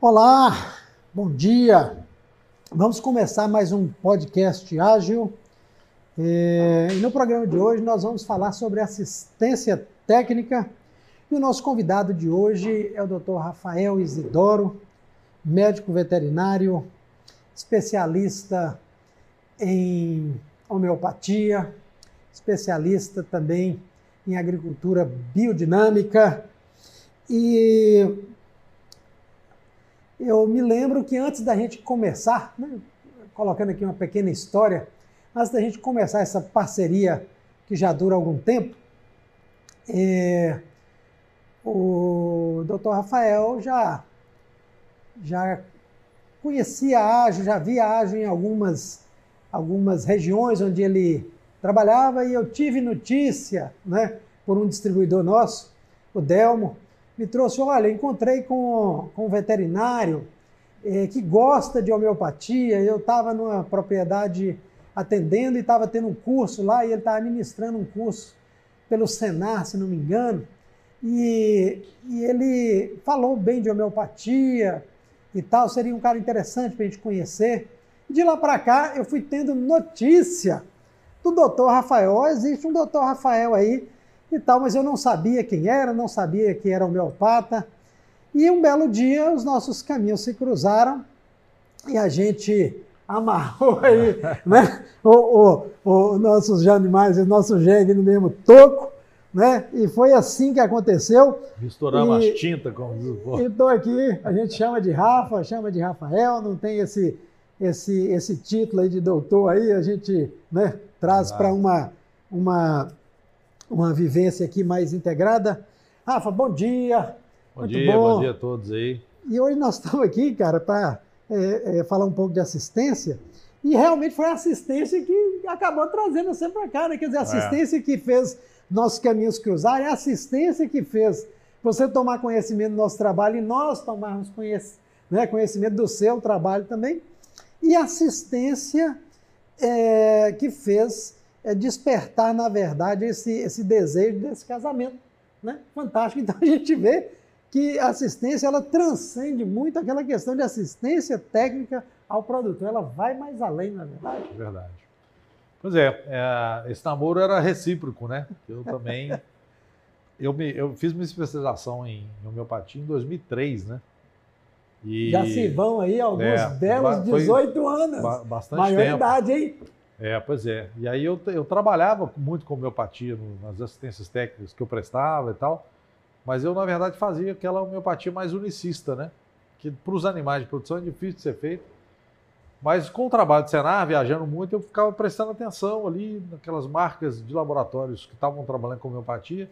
Olá, bom dia. Vamos começar mais um podcast ágil. É, e no programa de hoje nós vamos falar sobre assistência técnica. E o nosso convidado de hoje é o Dr. Rafael Isidoro, médico veterinário, especialista em homeopatia, especialista também em agricultura biodinâmica. E eu me lembro que antes da gente começar, né, colocando aqui uma pequena história, antes da gente começar essa parceria que já dura algum tempo, é, o Dr. Rafael já, já conhecia a Ágio, já via a Ágio em algumas, algumas regiões onde ele trabalhava e eu tive notícia né, por um distribuidor nosso, o Delmo, me trouxe, olha, encontrei com, com um veterinário eh, que gosta de homeopatia, eu estava numa propriedade atendendo e estava tendo um curso lá, e ele estava ministrando um curso pelo Senar, se não me engano, e, e ele falou bem de homeopatia e tal, seria um cara interessante para a gente conhecer. De lá para cá, eu fui tendo notícia do doutor Rafael. Existe um doutor Rafael aí e tal, mas eu não sabia quem era, não sabia que era homeopata. E um belo dia os nossos caminhos se cruzaram e a gente amarrou aí, né? O, o, o nossos animais, o nosso jegue no mesmo toco, né? E foi assim que aconteceu. Misturar as tintas, como diz o E estou aqui, a gente chama de Rafa, chama de Rafael, não tem esse, esse, esse título aí de doutor aí, a gente né, traz para uma, uma uma vivência aqui mais integrada. Rafa, bom dia. Bom Muito dia, bom. bom dia a todos aí. E hoje nós estamos aqui, cara, para é, é, falar um pouco de assistência. E realmente foi a assistência que acabou trazendo você para cá, né? Quer dizer, a é. assistência é. que fez nossos caminhos cruzarem, a assistência que fez você tomar conhecimento do nosso trabalho e nós tomarmos conhecimento, né, conhecimento do seu trabalho também. E a assistência é, que fez é despertar, na verdade, esse, esse desejo desse casamento. Né? Fantástico. Então a gente vê que a assistência ela transcende muito aquela questão de assistência técnica ao produtor. Ela vai mais além, na verdade. Verdade. Pois é, é esse namoro era recíproco, né? Eu também. eu, me, eu fiz minha especialização em homeopatia em 2003, né? E, Já se vão aí alguns é, belos 18 anos. Bastante Maior tempo. idade, hein? É, pois é. E aí eu, eu trabalhava muito com homeopatia nas assistências técnicas que eu prestava e tal, mas eu, na verdade, fazia aquela homeopatia mais unicista, né? Que para os animais de produção é difícil de ser feito. Mas com o trabalho de Senar, viajando muito, eu ficava prestando atenção ali naquelas marcas de laboratórios que estavam trabalhando com homeopatia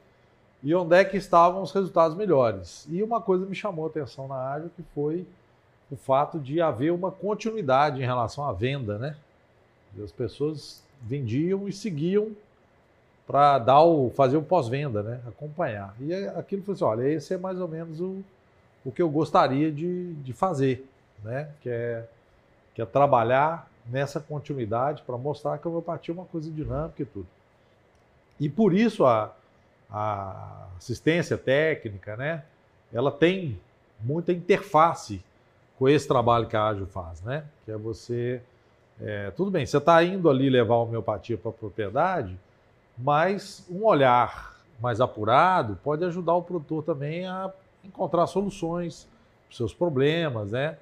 e onde é que estavam os resultados melhores. E uma coisa me chamou a atenção na área que foi o fato de haver uma continuidade em relação à venda, né? As pessoas vendiam e seguiam para dar o fazer o pós-venda, né? Acompanhar. E aquilo foi assim, olha, esse é mais ou menos o, o que eu gostaria de, de fazer, né? Que é, que é trabalhar nessa continuidade para mostrar que a homeopatia é uma coisa dinâmica e tudo. E por isso a, a assistência técnica, né? Ela tem muita interface com esse trabalho que a Ágil faz, né? Que é você é, tudo bem, você está indo ali levar a homeopatia para a propriedade, mas um olhar mais apurado pode ajudar o produtor também a encontrar soluções para os seus problemas, né?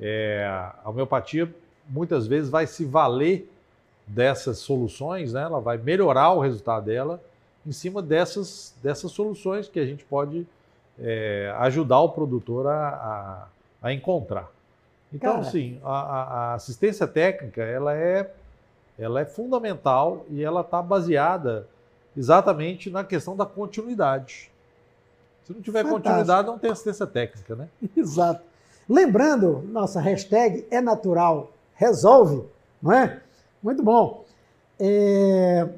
É, a homeopatia muitas vezes vai se valer dessas soluções, né? Ela vai melhorar o resultado dela em cima dessas, dessas soluções que a gente pode é, ajudar o produtor a, a, a encontrar. Então, Cara. sim, a, a, assistência técnica ela é, ela é fundamental e ela está baseada exatamente na questão da continuidade. Se não tiver Fantástico. continuidade, não tem assistência técnica, né? Exato. Lembrando, nossa hashtag é natural, resolve, não é? Muito bom. É,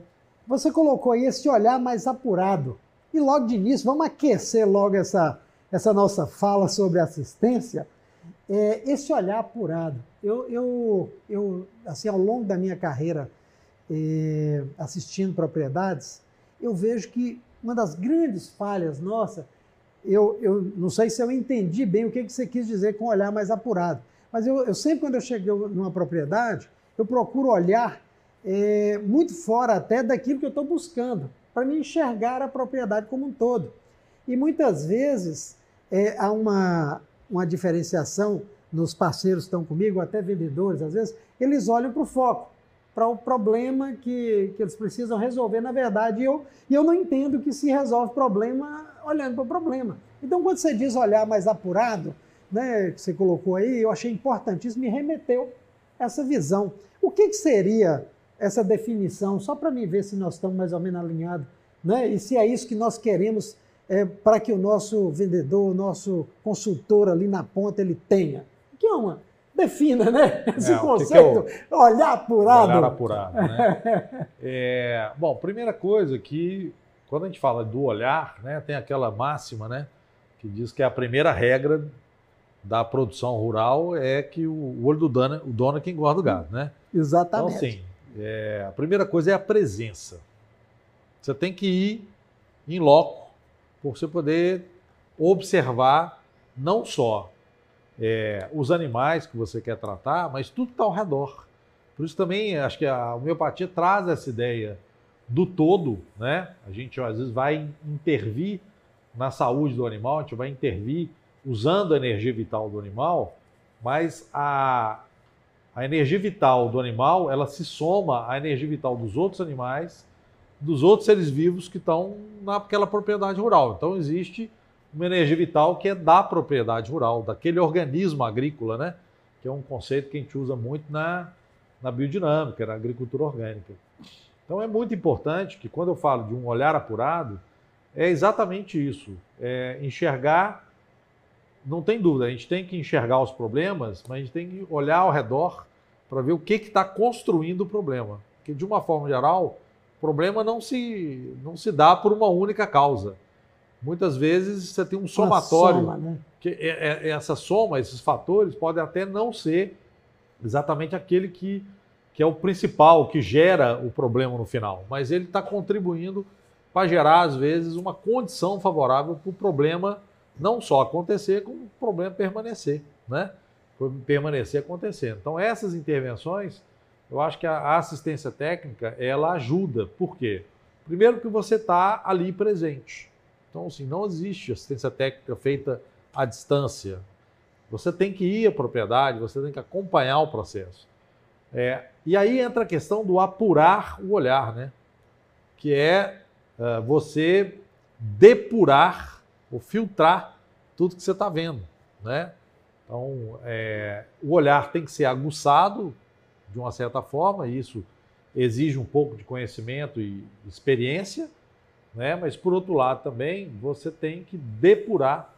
você colocou aí esse olhar mais apurado. E logo de início, vamos aquecer logo essa, essa nossa fala sobre assistência é, esse olhar apurado. Eu, eu, eu, assim, ao longo da minha carreira é, assistindo propriedades, eu vejo que uma das grandes falhas nossa eu, eu não sei se eu entendi bem o que, que você quis dizer com olhar mais apurado, mas eu, eu sempre, quando eu chego numa propriedade, eu procuro olhar é, muito fora até daquilo que eu estou buscando, para me enxergar a propriedade como um todo. E muitas vezes é, há uma, uma diferenciação nos parceiros que estão comigo, até vendedores, às vezes, eles olham para o foco, para o problema que, que eles precisam resolver, na verdade, e eu, e eu não entendo que se resolve problema olhando para o problema. Então, quando você diz olhar mais apurado, né, que você colocou aí, eu achei importantíssimo, me remeteu essa visão. O que, que seria essa definição, só para me ver se nós estamos mais ou menos alinhados, né? e se é isso que nós queremos é, para que o nosso vendedor, o nosso consultor ali na ponta, ele tenha? Que é uma. Defina, né? Esse é, conceito, que que olhar apurado. Olhar apurado, né? é, bom, primeira coisa que, quando a gente fala do olhar, né, tem aquela máxima, né, que diz que a primeira regra da produção rural é que o olho do dono, o dono é quem guarda o gado, né? Exatamente. Então, assim, é, a primeira coisa é a presença. Você tem que ir em loco para você poder observar não só é, os animais que você quer tratar, mas tudo que está ao redor. Por isso também acho que a homeopatia traz essa ideia do todo, né? A gente às vezes vai intervir na saúde do animal, a gente vai intervir usando a energia vital do animal, mas a, a energia vital do animal, ela se soma à energia vital dos outros animais, dos outros seres vivos que estão naquela propriedade rural. Então existe uma energia vital que é da propriedade rural, daquele organismo agrícola, né? Que é um conceito que a gente usa muito na, na biodinâmica, na agricultura orgânica. Então é muito importante que quando eu falo de um olhar apurado, é exatamente isso, é enxergar não tem dúvida, a gente tem que enxergar os problemas, mas a gente tem que olhar ao redor para ver o que está construindo o problema. Porque, de uma forma geral, problema não se, não se dá por uma única causa. Muitas vezes você tem um somatório. Soma, né? que é, é, é, essa soma, esses fatores, podem até não ser exatamente aquele que, que é o principal, que gera o problema no final. Mas ele está contribuindo para gerar, às vezes, uma condição favorável para o problema não só acontecer, como o problema permanecer, né? Permanecer acontecendo. Então, essas intervenções, eu acho que a assistência técnica, ela ajuda. Por quê? Primeiro que você está ali presente. Então, assim, não existe assistência técnica feita à distância. Você tem que ir à propriedade, você tem que acompanhar o processo. É, e aí entra a questão do apurar o olhar, né? Que é uh, você depurar ou filtrar tudo que você está vendo, né? Então, é, o olhar tem que ser aguçado de uma certa forma, e isso exige um pouco de conhecimento e experiência, né? Mas por outro lado também você tem que depurar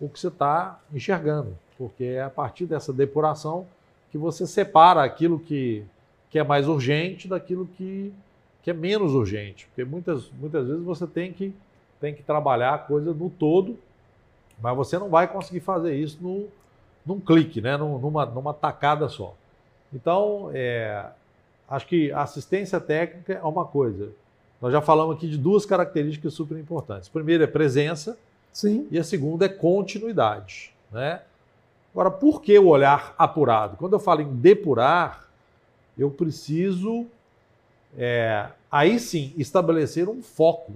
o que você está enxergando, porque é a partir dessa depuração que você separa aquilo que, que é mais urgente daquilo que, que é menos urgente, porque muitas, muitas vezes você tem que tem que trabalhar a coisa no todo, mas você não vai conseguir fazer isso no, num clique, né? numa, numa tacada só. Então, é, acho que assistência técnica é uma coisa. Nós já falamos aqui de duas características super importantes. A primeira é presença Sim. e a segunda é continuidade. Né? Agora, por que o olhar apurado? Quando eu falo em depurar, eu preciso, é, aí sim, estabelecer um foco.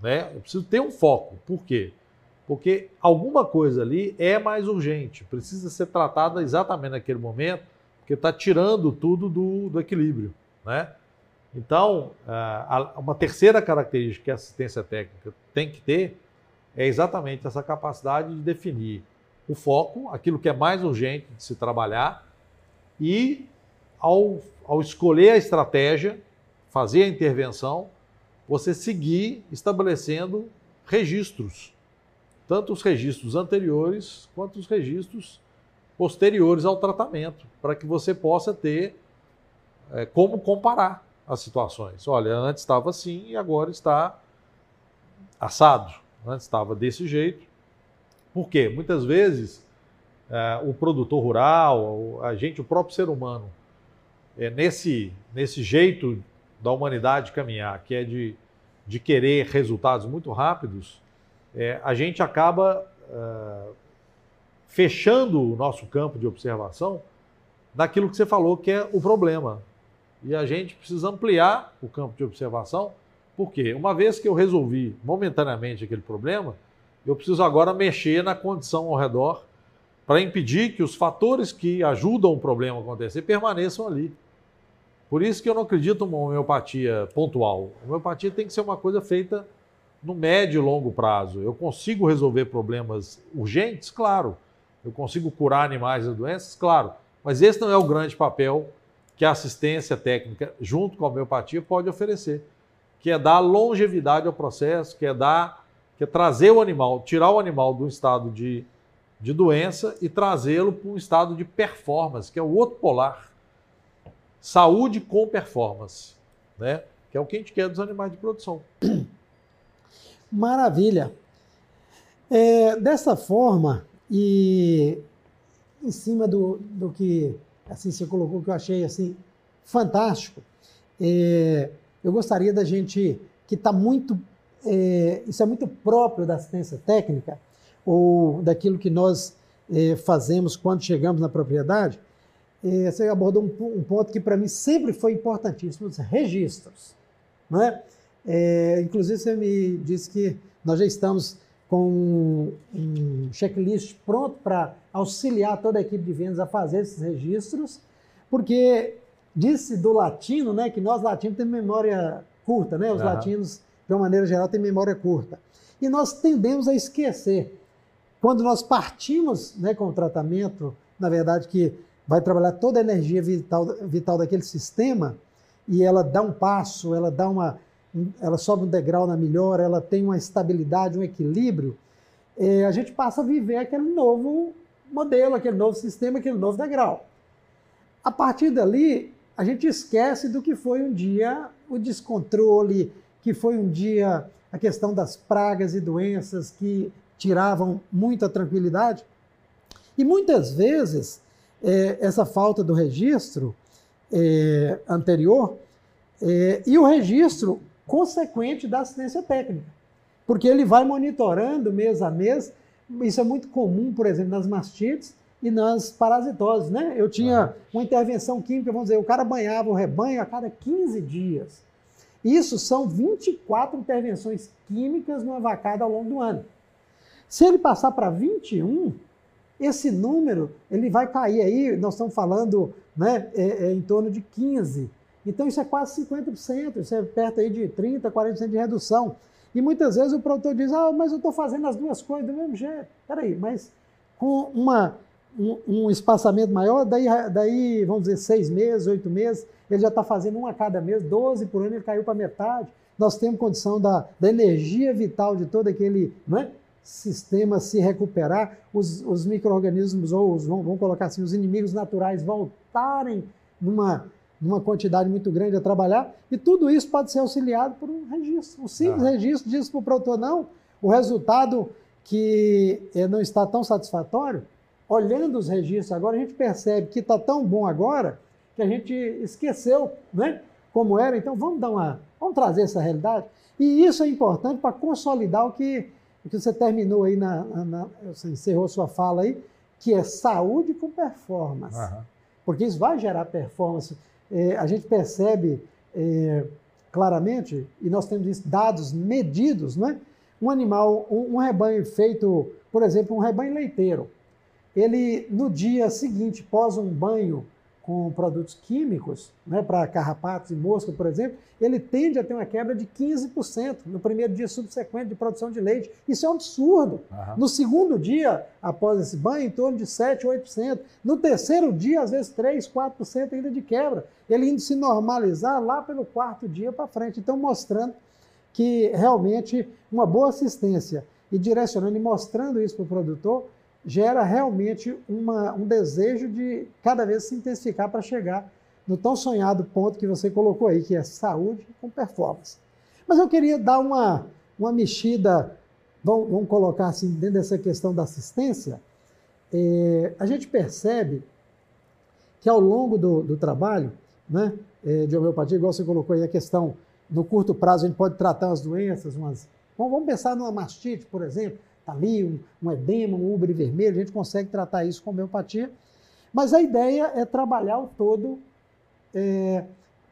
Né? Eu preciso ter um foco. Por quê? Porque alguma coisa ali é mais urgente, precisa ser tratada exatamente naquele momento, porque está tirando tudo do, do equilíbrio. Né? Então, uma terceira característica que a assistência técnica tem que ter é exatamente essa capacidade de definir o foco, aquilo que é mais urgente de se trabalhar, e ao, ao escolher a estratégia, fazer a intervenção, você seguir estabelecendo registros, tanto os registros anteriores quanto os registros posteriores ao tratamento, para que você possa ter é, como comparar as situações. Olha, antes estava assim e agora está assado. Antes estava desse jeito. Por quê? Muitas vezes é, o produtor rural, a gente, o próprio ser humano, é, nesse, nesse jeito da humanidade caminhar, que é de, de querer resultados muito rápidos, é, a gente acaba uh, fechando o nosso campo de observação naquilo que você falou que é o problema. E a gente precisa ampliar o campo de observação, porque uma vez que eu resolvi momentaneamente aquele problema, eu preciso agora mexer na condição ao redor para impedir que os fatores que ajudam o problema a acontecer permaneçam ali. Por isso que eu não acredito numa homeopatia pontual. A homeopatia tem que ser uma coisa feita no médio e longo prazo. Eu consigo resolver problemas urgentes? Claro. Eu consigo curar animais das doenças? Claro. Mas esse não é o grande papel que a assistência técnica, junto com a homeopatia, pode oferecer, que é dar longevidade ao processo, que é dar, que é trazer o animal, tirar o animal do estado de, de doença e trazê-lo para um estado de performance, que é o outro polar. Saúde com performance, né? Que é o que a gente quer dos animais de produção. Maravilha. É, dessa forma, e em cima do, do que assim você colocou, que eu achei assim fantástico, é, eu gostaria da gente, que está muito, é, isso é muito próprio da assistência técnica, ou daquilo que nós é, fazemos quando chegamos na propriedade, é, você abordou um, um ponto que para mim sempre foi importantíssimo, os registros. Não é? É, inclusive, você me disse que nós já estamos com um checklist pronto para auxiliar toda a equipe de vendas a fazer esses registros, porque disse do latino, né, que nós latinos temos memória curta, né? Os uhum. latinos, de uma maneira geral, têm memória curta. E nós tendemos a esquecer. Quando nós partimos né, com o tratamento, na verdade, que vai trabalhar toda a energia vital, vital daquele sistema, e ela dá um passo, ela dá uma, ela sobe um degrau na melhora, ela tem uma estabilidade, um equilíbrio, é, a gente passa a viver aquele novo modelo, aquele novo sistema, aquele novo degrau. A partir dali, a gente esquece do que foi um dia o descontrole, que foi um dia a questão das pragas e doenças que tiravam muita tranquilidade. E muitas vezes, é, essa falta do registro é, anterior, é, e o registro consequente da assistência técnica, porque ele vai monitorando mês a mês. Isso é muito comum, por exemplo, nas mastites e nas parasitoses, né? Eu tinha uma intervenção química, vamos dizer, o cara banhava o rebanho a cada 15 dias. Isso são 24 intervenções químicas numa vacada ao longo do ano. Se ele passar para 21, esse número ele vai cair aí, nós estamos falando né, é, é, em torno de 15. Então isso é quase 50%, isso é perto aí de 30%, 40% de redução. E muitas vezes o produtor diz, ah, mas eu estou fazendo as duas coisas do mesmo jeito. Peraí, mas com uma, um, um, espaçamento maior, daí, daí, vamos dizer, seis meses, oito meses, ele já está fazendo um a cada mês, 12 por ano, ele caiu para metade. Nós temos condição da, da energia vital de todo aquele não é, sistema se recuperar, os, os micro-organismos, ou os, vamos, vamos colocar assim, os inimigos naturais voltarem numa numa quantidade muito grande a trabalhar, e tudo isso pode ser auxiliado por um registro. Um simples ah. registro diz para o produtor, não, o resultado que eh, não está tão satisfatório, olhando os registros agora, a gente percebe que está tão bom agora que a gente esqueceu né, como era, então vamos dar uma. Vamos trazer essa realidade. E isso é importante para consolidar o que, o que você terminou aí na, na, Você encerrou sua fala aí, que é saúde com performance. Uhum. Porque isso vai gerar performance é, a gente percebe é, claramente, e nós temos dados medidos, não é? Um animal, um, um rebanho feito, por exemplo, um rebanho leiteiro, ele no dia seguinte, pós um banho com produtos químicos, né, para carrapatos e mosca, por exemplo, ele tende a ter uma quebra de 15% no primeiro dia subsequente de produção de leite. Isso é um absurdo. Uhum. No segundo dia, após esse banho, em torno de 7%, 8%. No terceiro dia, às vezes 3%, 4% ainda de quebra. Ele indo se normalizar lá pelo quarto dia para frente. Então, mostrando que realmente uma boa assistência e direcionando e mostrando isso para o produtor, gera realmente uma, um desejo de cada vez se intensificar para chegar no tão sonhado ponto que você colocou aí, que é saúde com performance. Mas eu queria dar uma, uma mexida, vamos, vamos colocar assim, dentro dessa questão da assistência. É, a gente percebe que ao longo do, do trabalho né, é, de homeopatia, igual você colocou aí a questão, no curto prazo a gente pode tratar as doenças, umas Vamos pensar numa mastite, por exemplo, está ali um, um edema, um ubre vermelho, a gente consegue tratar isso com homeopatia. Mas a ideia é trabalhar o todo, é,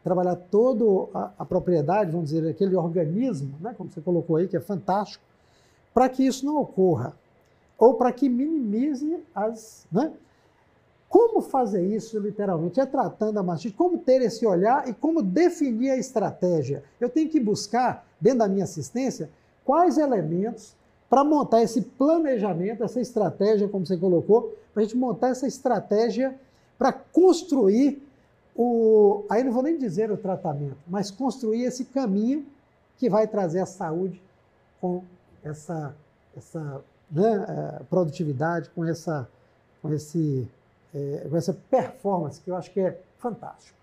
trabalhar toda a, propriedade, vamos dizer, aquele organismo, né, como você colocou aí, que é fantástico, para que isso não ocorra, ou para que minimize as. Né? Como fazer isso, literalmente? É tratando a mastite, como ter esse olhar e como definir a estratégia. Eu tenho que buscar, dentro da minha assistência, quais elementos para montar esse planejamento, essa estratégia, como você colocou, para a gente montar essa estratégia para construir o. Aí não vou nem dizer o tratamento, mas construir esse caminho que vai trazer a saúde com essa, essa né, eh, produtividade, com essa, com, esse, é, com essa performance que eu acho que é fantástico.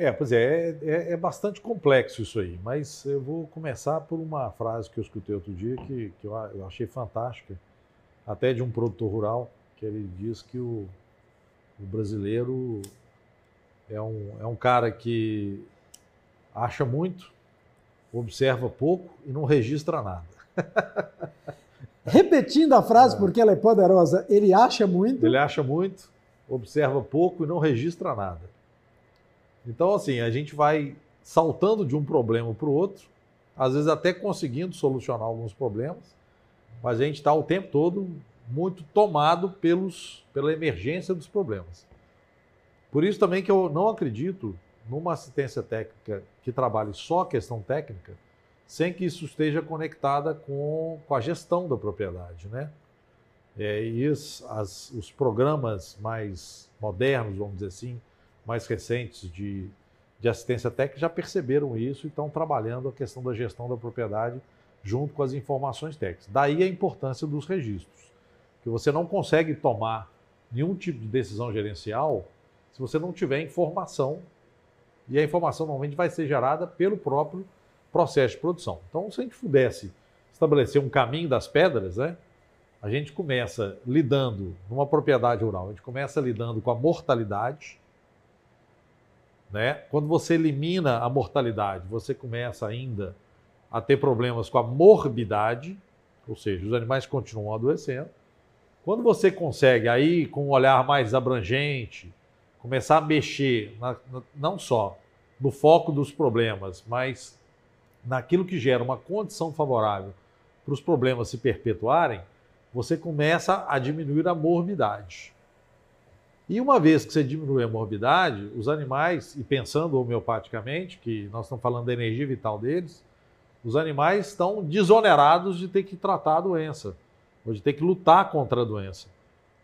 É, pois é, é, é, bastante complexo isso aí, mas eu vou começar por uma frase que eu escutei outro dia que, que eu, eu achei fantástica, até de um produtor rural, que ele diz que o, o brasileiro é um, é um cara que acha muito, observa pouco e não registra nada. Repetindo a frase, é. porque ela é poderosa, ele acha muito. Ele acha muito, observa pouco e não registra nada. Então, assim, a gente vai saltando de um problema para o outro, às vezes até conseguindo solucionar alguns problemas, mas a gente está o tempo todo muito tomado pelos, pela emergência dos problemas. Por isso também que eu não acredito numa assistência técnica que trabalhe só a questão técnica, sem que isso esteja conectada com, com a gestão da propriedade, né? É, e as, as, os programas mais modernos, vamos dizer assim, mais recentes de, de assistência técnica já perceberam isso e estão trabalhando a questão da gestão da propriedade junto com as informações técnicas. Daí a importância dos registros, que você não consegue tomar nenhum tipo de decisão gerencial se você não tiver informação e a informação normalmente vai ser gerada pelo próprio processo de produção. Então, se a gente pudesse estabelecer um caminho das pedras, né? A gente começa lidando numa propriedade rural, a gente começa lidando com a mortalidade, né? Quando você elimina a mortalidade, você começa ainda a ter problemas com a morbidade, ou seja, os animais continuam adoecendo. Quando você consegue aí, com um olhar mais abrangente, começar a mexer na, na, não só no foco dos problemas, mas naquilo que gera uma condição favorável para os problemas se perpetuarem, você começa a diminuir a morbidade. E uma vez que você diminui a morbidade, os animais, e pensando homeopaticamente, que nós estamos falando da energia vital deles, os animais estão desonerados de ter que tratar a doença, ou de ter que lutar contra a doença.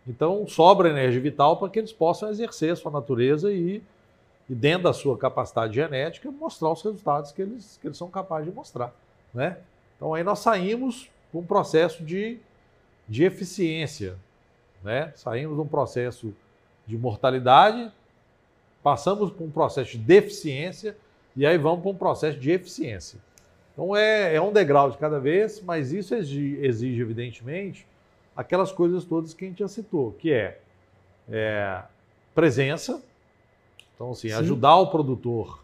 Então, sobra energia vital para que eles possam exercer a sua natureza e, e, dentro da sua capacidade genética, mostrar os resultados que eles, que eles são capazes de mostrar. Né? Então, aí nós saímos para um processo de, de eficiência. Né? Saímos de um processo de mortalidade, passamos por um processo de deficiência e aí vamos para um processo de eficiência. Então é, é um degrau de cada vez, mas isso exige, exige, evidentemente, aquelas coisas todas que a gente já citou, que é, é presença, então assim, Sim. ajudar o produtor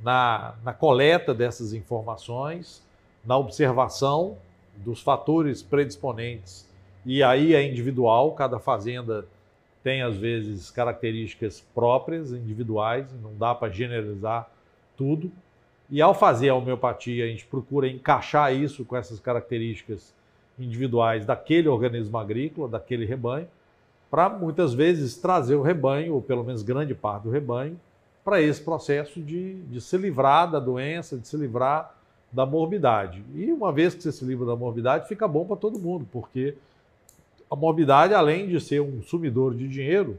na, na coleta dessas informações, na observação dos fatores predisponentes, e aí é individual, cada fazenda tem às vezes características próprias, individuais, não dá para generalizar tudo. E ao fazer a homeopatia, a gente procura encaixar isso com essas características individuais daquele organismo agrícola, daquele rebanho, para muitas vezes trazer o rebanho, ou pelo menos grande parte do rebanho, para esse processo de, de se livrar da doença, de se livrar da morbidade. E uma vez que você se livra da morbidade, fica bom para todo mundo, porque a morbidade, além de ser um sumidor de dinheiro,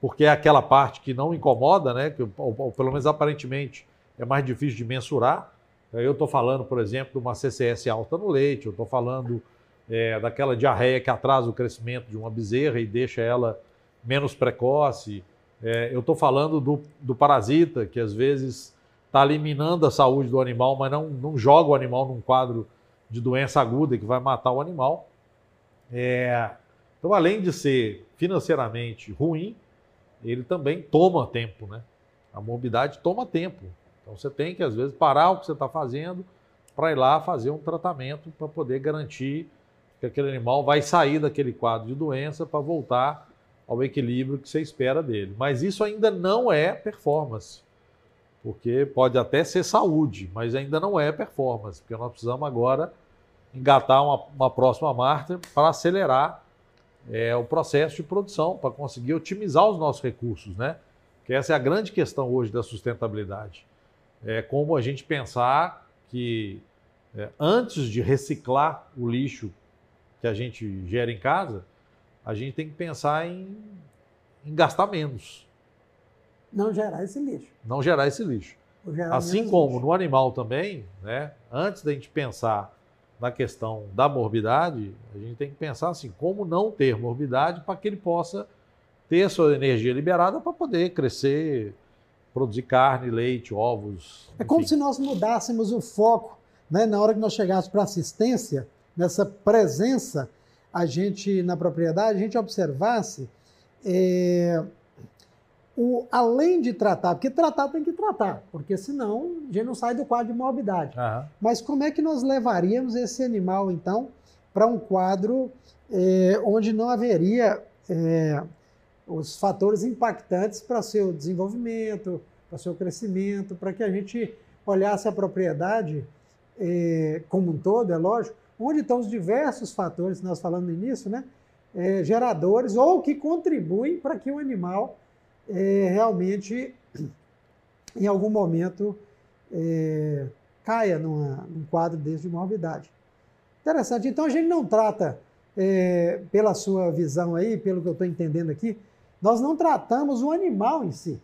porque é aquela parte que não incomoda, né? Que, ou, ou pelo menos aparentemente é mais difícil de mensurar. Eu estou falando, por exemplo, de uma CCS alta no leite, eu estou falando é, daquela diarreia que atrasa o crescimento de uma bezerra e deixa ela menos precoce. É, eu estou falando do, do, parasita, que às vezes está eliminando a saúde do animal, mas não, não joga o animal num quadro de doença aguda que vai matar o animal. É, então, além de ser financeiramente ruim, ele também toma tempo, né? A morbidade toma tempo. Então, você tem que, às vezes, parar o que você está fazendo, para ir lá fazer um tratamento para poder garantir que aquele animal vai sair daquele quadro de doença para voltar ao equilíbrio que você espera dele. Mas isso ainda não é performance, porque pode até ser saúde, mas ainda não é performance, porque nós precisamos agora engatar uma, uma próxima marcha para acelerar é, o processo de produção, para conseguir otimizar os nossos recursos, né? Que essa é a grande questão hoje da sustentabilidade. É como a gente pensar que é, antes de reciclar o lixo que a gente gera em casa, a gente tem que pensar em, em gastar menos. Não gerar esse lixo. Não gerar esse lixo. Gerar assim como lixo. no animal também, né? Antes da gente pensar na questão da morbidade, a gente tem que pensar assim, como não ter morbidade para que ele possa ter a sua energia liberada para poder crescer, produzir carne, leite, ovos. É como se nós mudássemos o foco, né? Na hora que nós chegássemos para assistência, nessa presença, a gente na propriedade, a gente observasse é, o, além de tratar, porque tratar tem que tratar, porque senão a gente não sai do quadro de morbidade. Uhum. Mas como é que nós levaríamos esse animal, então, para um quadro é, onde não haveria é, os fatores impactantes para seu desenvolvimento, para seu crescimento, para que a gente olhasse a propriedade é, como um todo, é lógico, onde estão os diversos fatores que nós falamos no início, né? Geradores ou que contribuem para que o animal é, realmente, em algum momento, é, caia numa, num quadro desse de morbidade. Interessante. Então, a gente não trata, é, pela sua visão aí, pelo que eu estou entendendo aqui, nós não tratamos o animal em si.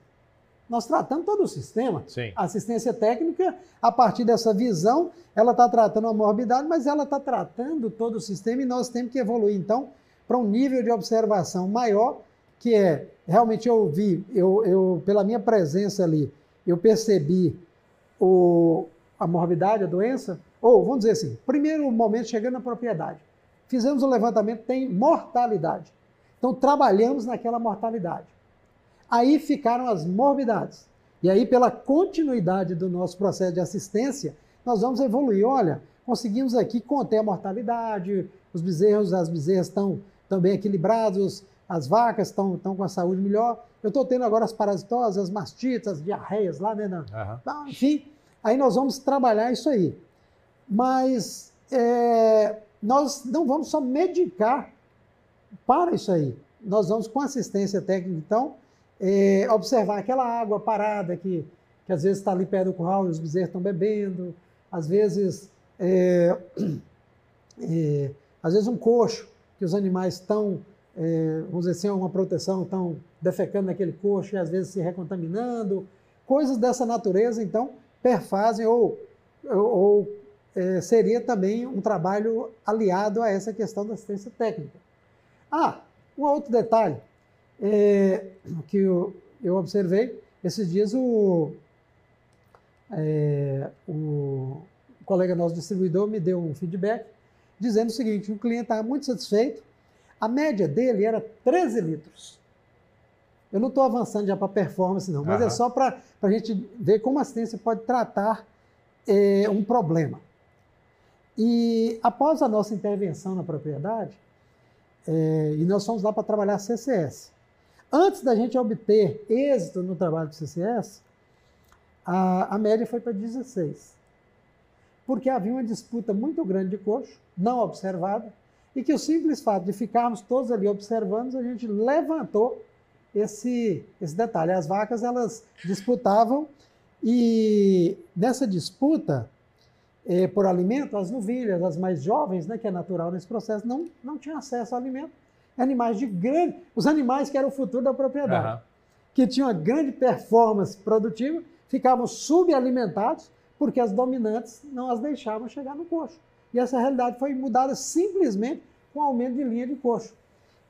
Nós tratamos todo o sistema. Sim. A assistência técnica, a partir dessa visão, ela está tratando a morbidade, mas ela está tratando todo o sistema e nós temos que evoluir, então, para um nível de observação maior, que é, realmente eu vi, eu, eu pela minha presença ali, eu percebi o, a morbidade, a doença, ou, vamos dizer assim, primeiro momento chegando na propriedade. Fizemos o levantamento, tem mortalidade. Então, trabalhamos naquela mortalidade. Aí ficaram as morbidades. E aí, pela continuidade do nosso processo de assistência, nós vamos evoluir. Olha, conseguimos aqui conter a mortalidade, os bezerros, as bezerras estão, bem equilibrados, as vacas estão, com a saúde melhor. Eu estou tendo agora as parasitoses, as mastites, as diarreias lá, né? Uhum. Enfim, aí nós vamos trabalhar isso aí. Mas é, nós não vamos só medicar para isso aí. Nós vamos, com assistência técnica, então, é, observar aquela água parada que, que às vezes está ali perto do curral e os bezerros estão bebendo, às vezes, é, é, às vezes um coxo que os animais estão, é, vamos dizer assim, uma proteção, estão defecando naquele coxo e às vezes se recontaminando, coisas dessa natureza, então, perfazem ou, ou, é, seria também um trabalho aliado a essa questão da assistência técnica. Ah, um outro detalhe, é, que eu, eu, observei, esses dias o, é, o colega nosso distribuidor me deu um feedback dizendo o seguinte, o cliente estava muito satisfeito, a média dele era 13 litros. Eu não estou avançando já para performance, não, mas uhum. é só para a gente ver como a assistência pode tratar é, um problema. E após a nossa intervenção na propriedade, é, e nós fomos lá para trabalhar CCS. Antes da gente obter êxito no trabalho do CCS, a, a média foi para 16. Porque havia uma disputa muito grande de coxo, não observada, e que o simples fato de ficarmos todos ali observando, a gente levantou esse, esse detalhe. As vacas, elas disputavam, e nessa disputa eh, por alimento, as novilhas, as mais jovens, né, que é natural nesse processo, não, não tinham acesso ao alimento animais de grande, os animais que eram o futuro da propriedade, uhum. que tinham uma grande performance produtiva, ficavam subalimentados porque as dominantes não as deixavam chegar no coxo. E essa realidade foi mudada simplesmente com aumento de linha de coxo.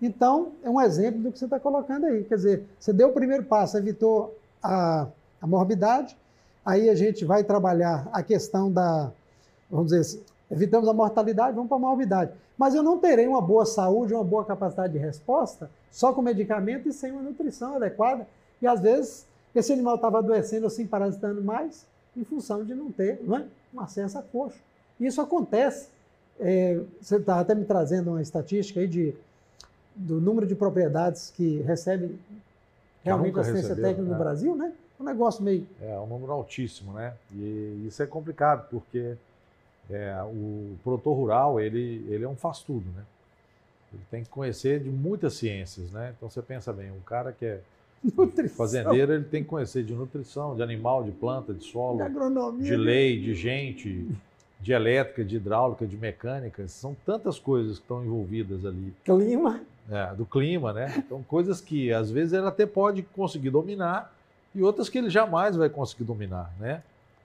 Então, é um exemplo do que você está colocando aí. Quer dizer, você deu o primeiro passo, evitou a, a morbidade, aí a gente vai trabalhar a questão da, vamos dizer assim, evitamos a mortalidade, vamos para a morbidade. Mas eu não terei uma boa saúde, uma boa capacidade de resposta só com medicamento e sem uma nutrição adequada. E às vezes esse animal estava adoecendo se parasitando mais em função de não ter não é? Nascença coxo. Isso acontece. É, você está até me trazendo uma estatística aí de, do número de propriedades que recebem realmente assistência recebeu, técnica no é. Brasil, né? Um negócio meio. É, um número altíssimo, né? E isso é complicado, porque é, o produtor rural, ele, ele é um faz-tudo, né? Ele tem que conhecer de muitas ciências, né? Então você pensa bem, um cara que é nutrição. fazendeiro, ele tem que conhecer de nutrição, de animal, de planta, de solo, de, agronomia, de lei, de gente, de elétrica, de hidráulica, de mecânica. São tantas coisas que estão envolvidas ali. Clima. É, do clima, né? Então, coisas que às vezes ele até pode conseguir dominar e outras que ele jamais vai conseguir dominar, né?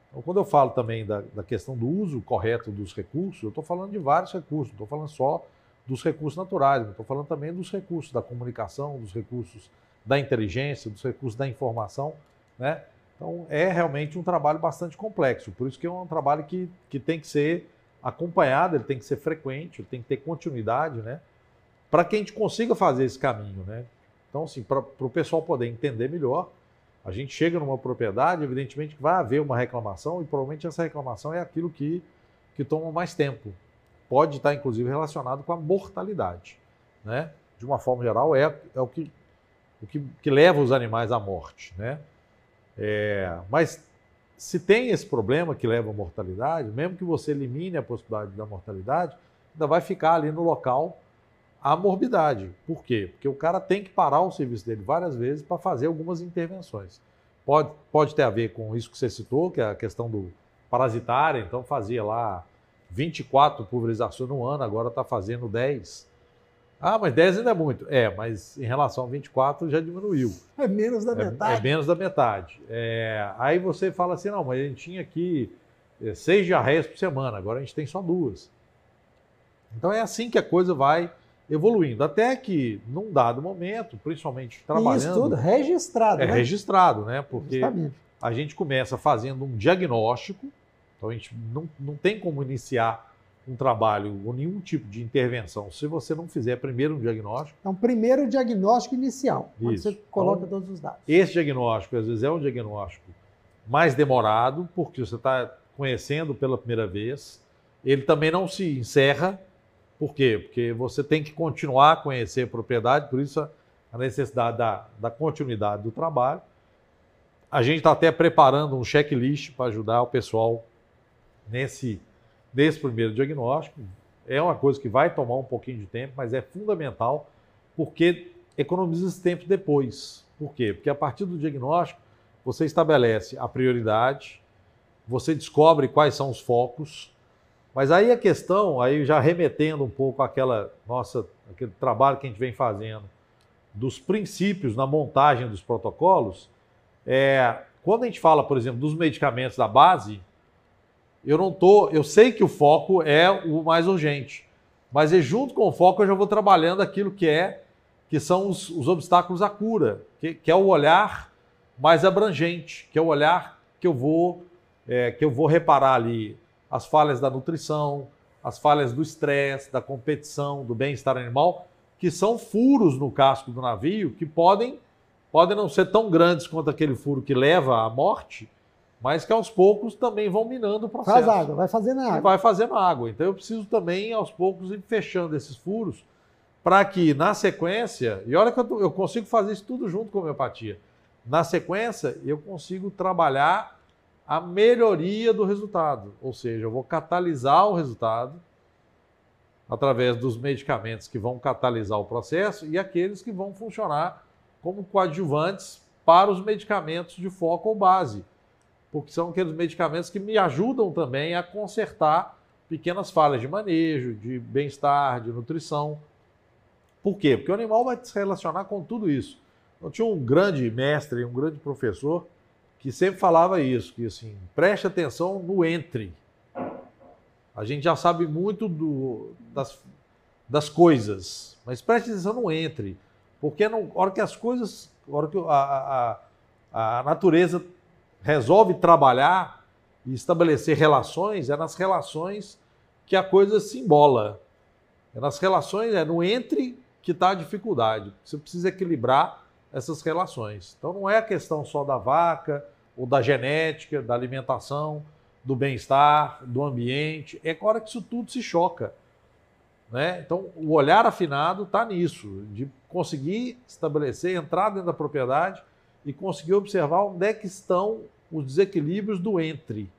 Então, quando eu falo também da, da questão do uso correto dos recursos, eu estou falando de vários recursos, não estou falando só dos recursos naturais, estou falando também dos recursos da comunicação, dos recursos da inteligência, dos recursos da informação, né? Então, é realmente um trabalho bastante complexo, por isso que é um trabalho que, que tem que ser acompanhado, ele tem que ser frequente, ele tem que ter continuidade, né? Para que a gente consiga fazer esse caminho, né? Então, assim, para o pessoal poder entender melhor, a gente chega numa propriedade, evidentemente que vai haver uma reclamação e provavelmente essa reclamação é aquilo que, que toma mais tempo. Pode estar, inclusive, relacionado com a mortalidade, né? De uma forma geral, é, é o que o que, que leva os animais à morte, né? É, mas se tem esse problema que leva à mortalidade, mesmo que você elimine a possibilidade da mortalidade, ainda vai ficar ali no local a morbidade. Por quê? Porque o cara tem que parar o serviço dele várias vezes para fazer algumas intervenções. Pode, pode ter a ver com isso que você citou, que é a questão do parasitária, então fazia lá 24 pulverizações no ano, agora está fazendo 10. Ah, mas 10 ainda é muito. É, mas em relação a 24 já diminuiu. É menos da é, metade. É menos da metade. É, aí você fala assim, não, mas a gente tinha aqui é, seis diarreias por semana, agora a gente tem só duas. Então é assim que a coisa vai evoluindo. Até que, num dado momento, principalmente trabalhando... Isso tudo registrado, É né? registrado, né? Porque Justamente. a gente começa fazendo um diagnóstico, então a gente não, não tem como iniciar um trabalho ou nenhum tipo de intervenção se você não fizer primeiro um diagnóstico. Então, primeiro o diagnóstico inicial, onde você coloca então, todos os dados. Esse diagnóstico, às vezes, é um diagnóstico mais demorado, porque você está conhecendo pela primeira vez. Ele também não se encerra. Por quê? Porque você tem que continuar a conhecer a propriedade, por isso a necessidade da, da continuidade do trabalho. A gente está até preparando um checklist para ajudar o pessoal nesse desse primeiro diagnóstico. É uma coisa que vai tomar um pouquinho de tempo, mas é fundamental porque economiza esse tempo depois. Por quê? Porque a partir do diagnóstico você estabelece a prioridade, você descobre quais são os focos, mas aí a questão, aí já remetendo um pouco àquela nossa, aquele trabalho que a gente vem fazendo dos princípios na montagem dos protocolos, é, quando a gente fala, por exemplo, dos medicamentos da base, eu não tô, eu sei que o foco é o mais urgente, mas é junto com o foco eu já vou trabalhando aquilo que é que são os, os obstáculos à cura, que, que, é o olhar mais abrangente, que é o olhar que eu vou é, que eu vou reparar ali as falhas da nutrição, as falhas do estresse, da competição, do bem-estar animal, que são furos no casco do navio que podem podem não ser tão grandes quanto aquele furo que leva à morte, mas que aos poucos também vão minando o processo. Faz água, vai fazendo água. Vai fazendo água. Então eu preciso também, aos poucos, ir fechando esses furos para que, na sequência, e olha que eu, eu consigo fazer isso tudo junto com a homeopatia, na sequência eu consigo trabalhar a melhoria do resultado, ou seja, eu vou catalisar o resultado através dos medicamentos que vão catalisar o processo e aqueles que vão funcionar como coadjuvantes para os medicamentos de foco ou base porque são aqueles medicamentos que me ajudam também a consertar pequenas falhas de manejo, de bem-estar, de nutrição. Por quê? Porque o animal vai se relacionar com tudo isso. Eu tinha um grande mestre, um grande professor, que sempre falava isso, que assim, preste atenção no entre. A gente já sabe muito do, das, das coisas, mas preste atenção no entre. Porque na hora que as coisas, na hora que a, a, a natureza resolve trabalhar e estabelecer relações, é nas relações que a coisa se embola. É nas relações, é no entre que está a dificuldade. Você precisa equilibrar essas relações. Então não é a questão só da vaca ou da genética, da alimentação, do bem-estar, do ambiente. É hora que isso tudo se choca. Né? Então, o olhar afinado está nisso, de conseguir estabelecer, entrar dentro da propriedade e conseguir observar onde é que estão os desequilíbrios do entre.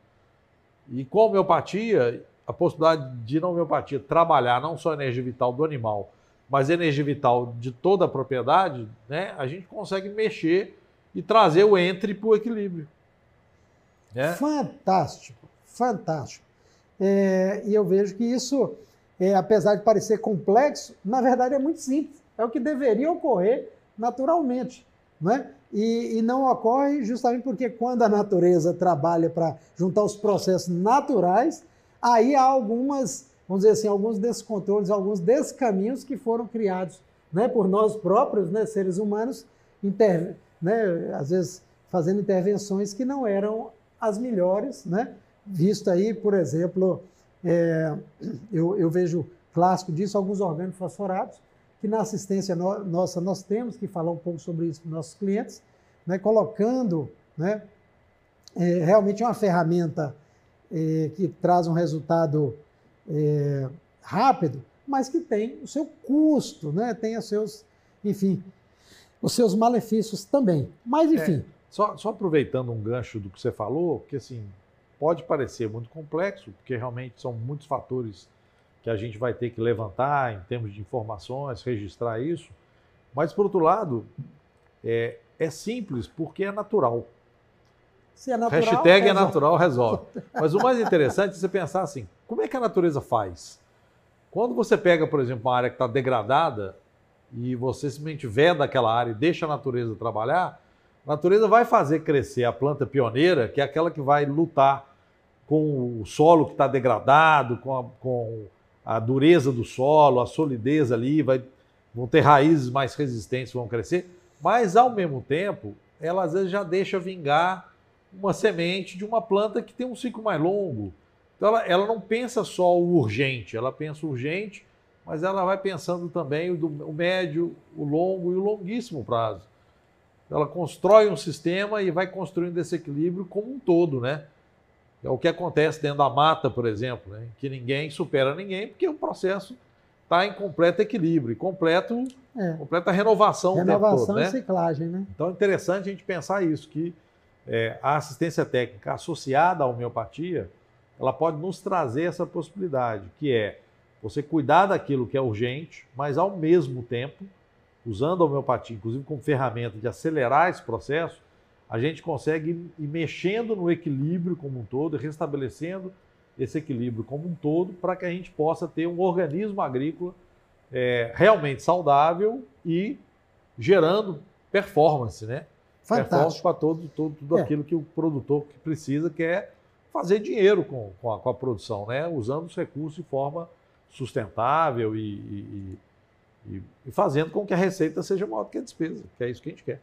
E com a homeopatia, a possibilidade de na homeopatia trabalhar não só a energia vital do animal, mas a energia vital de toda a propriedade, né, a gente consegue mexer e trazer o entre para o equilíbrio. Né? Fantástico, fantástico. É, e eu vejo que isso, é, apesar de parecer complexo, na verdade é muito simples. É o que deveria ocorrer naturalmente. Não é? E, e não ocorre justamente porque quando a natureza trabalha para juntar os processos naturais, aí há algumas, vamos dizer assim, alguns descontroles, alguns descaminhos que foram criados né, por nós próprios, né, seres humanos, inter, né, às vezes fazendo intervenções que não eram as melhores, né? Visto aí, por exemplo, é, eu, eu, vejo clássico disso, alguns orgânicos fosforados, que na assistência no, nossa nós temos que falar um pouco sobre isso para os nossos clientes, né? colocando né? É, realmente uma ferramenta é, que traz um resultado é, rápido, mas que tem o seu custo, né? tem os seus, enfim, os seus malefícios também. Mas, é, enfim. Só, só aproveitando um gancho do que você falou, que assim, pode parecer muito complexo, porque realmente são muitos fatores que a gente vai ter que levantar em termos de informações, registrar isso. Mas, por outro lado, é, é simples porque é natural. Se é natural, Hashtag é natural resolve. Mas o mais interessante é você pensar assim: como é que a natureza faz? Quando você pega, por exemplo, uma área que está degradada, e você simplesmente veda aquela área e deixa a natureza trabalhar, a natureza vai fazer crescer a planta pioneira, que é aquela que vai lutar com o solo que está degradado, com a, com a, dureza do solo, a solidez ali, vai, vão ter raízes mais resistentes, vão crescer, mas ao mesmo tempo, ela às vezes já deixa vingar uma semente de uma planta que tem um ciclo mais longo. Então ela, ela não pensa só o urgente, ela pensa urgente mas ela vai pensando também o, do, o médio, o longo e o longuíssimo prazo. Ela constrói um sistema e vai construindo esse equilíbrio como um todo, né? É o que acontece dentro da mata, por exemplo, né? que ninguém supera ninguém, porque o processo está em completo equilíbrio, completo, é. completa renovação. Renovação todo, e né? ciclagem, né? Então é interessante a gente pensar isso, que é, a assistência técnica associada à homeopatia, ela pode nos trazer essa possibilidade, que é você cuidar daquilo que é urgente, mas ao mesmo tempo, usando a homeopatia, inclusive como ferramenta de acelerar esse processo, a gente consegue ir mexendo no equilíbrio como um todo, restabelecendo esse equilíbrio como um todo, para que a gente possa ter um organismo agrícola é, realmente saudável e gerando performance, né? Fantástico. Performance para todo, todo, tudo é. aquilo que o produtor que precisa, que é fazer dinheiro com, com, a, com a produção, né? Usando os recursos de forma sustentável e, e, e, e, fazendo com que a receita seja maior do que a despesa, que é isso que a gente quer.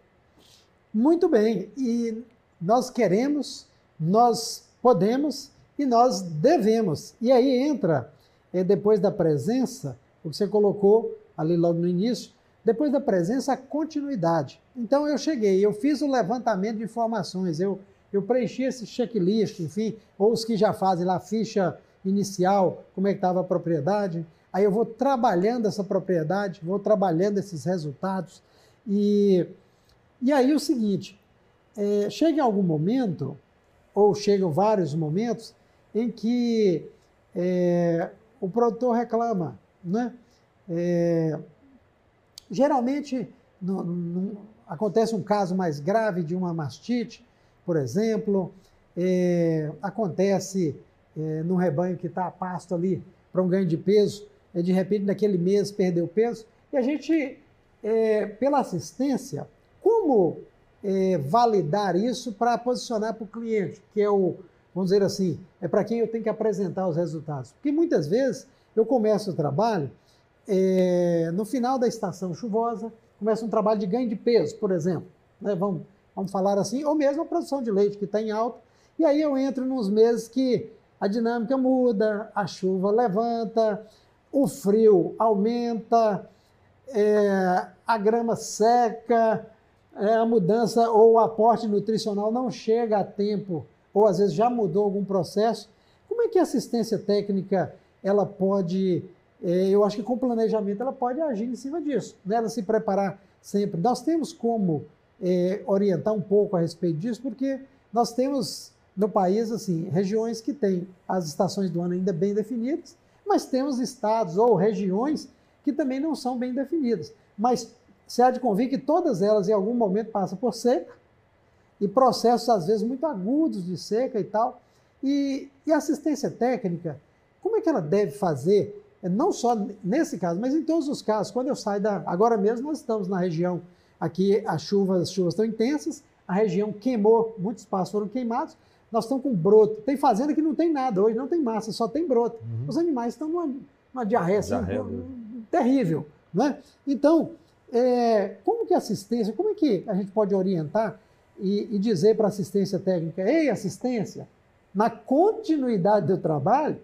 Muito bem, e nós queremos, nós podemos e nós devemos. E aí entra, é, depois da presença, o que você colocou ali logo no início, depois da presença, a continuidade. Então eu cheguei, eu fiz o levantamento de informações, eu, eu preenchi esse checklist, enfim, ou os que já fazem lá ficha inicial, como é que estava a propriedade. Aí eu vou trabalhando essa propriedade, vou trabalhando esses resultados. E, e aí o seguinte, é, chega algum momento, ou chegam vários momentos, em que é, o produtor reclama. Né? É, geralmente no, no, acontece um caso mais grave de uma mastite, por exemplo, é, acontece é, num rebanho que está a pasto ali para um ganho de peso, é, de repente naquele mês perdeu peso. E a gente, é, pela assistência, como é, validar isso para posicionar para o cliente, que é o, vamos dizer assim, é para quem eu tenho que apresentar os resultados. Porque muitas vezes eu começo o trabalho é, no final da estação chuvosa, começa um trabalho de ganho de peso, por exemplo. Né? Vamos, vamos falar assim, ou mesmo a produção de leite que está em alta. E aí eu entro nos meses que a dinâmica muda, a chuva levanta, o frio aumenta, é, a grama seca, a mudança ou o aporte nutricional não chega a tempo ou às vezes já mudou algum processo. Como é que a assistência técnica ela pode, é, eu acho que com planejamento ela pode agir em cima disso, né? ela se preparar sempre. Nós temos como é, orientar um pouco a respeito disso, porque nós temos no país assim regiões que têm as estações do ano ainda bem definidas, mas temos estados ou regiões que também não são bem definidas. Mas se há de convir que todas elas em algum momento passam por seca e processos às vezes muito agudos de seca e tal. E, e assistência técnica, como é que ela deve fazer? É, não só nesse caso, mas em todos os casos. Quando eu saio da. Agora mesmo nós estamos na região aqui, as chuvas, as chuvas estão intensas, a região queimou, muitos espaços foram queimados. Nós estamos com broto. Tem fazenda que não tem nada, hoje não tem massa, só tem broto. Uhum. Os animais estão numa, numa diarreia, assim, terrível. Né? Então, é, como que assistência, como é que a gente pode orientar e, e dizer para a assistência técnica, ei, assistência, na continuidade do trabalho,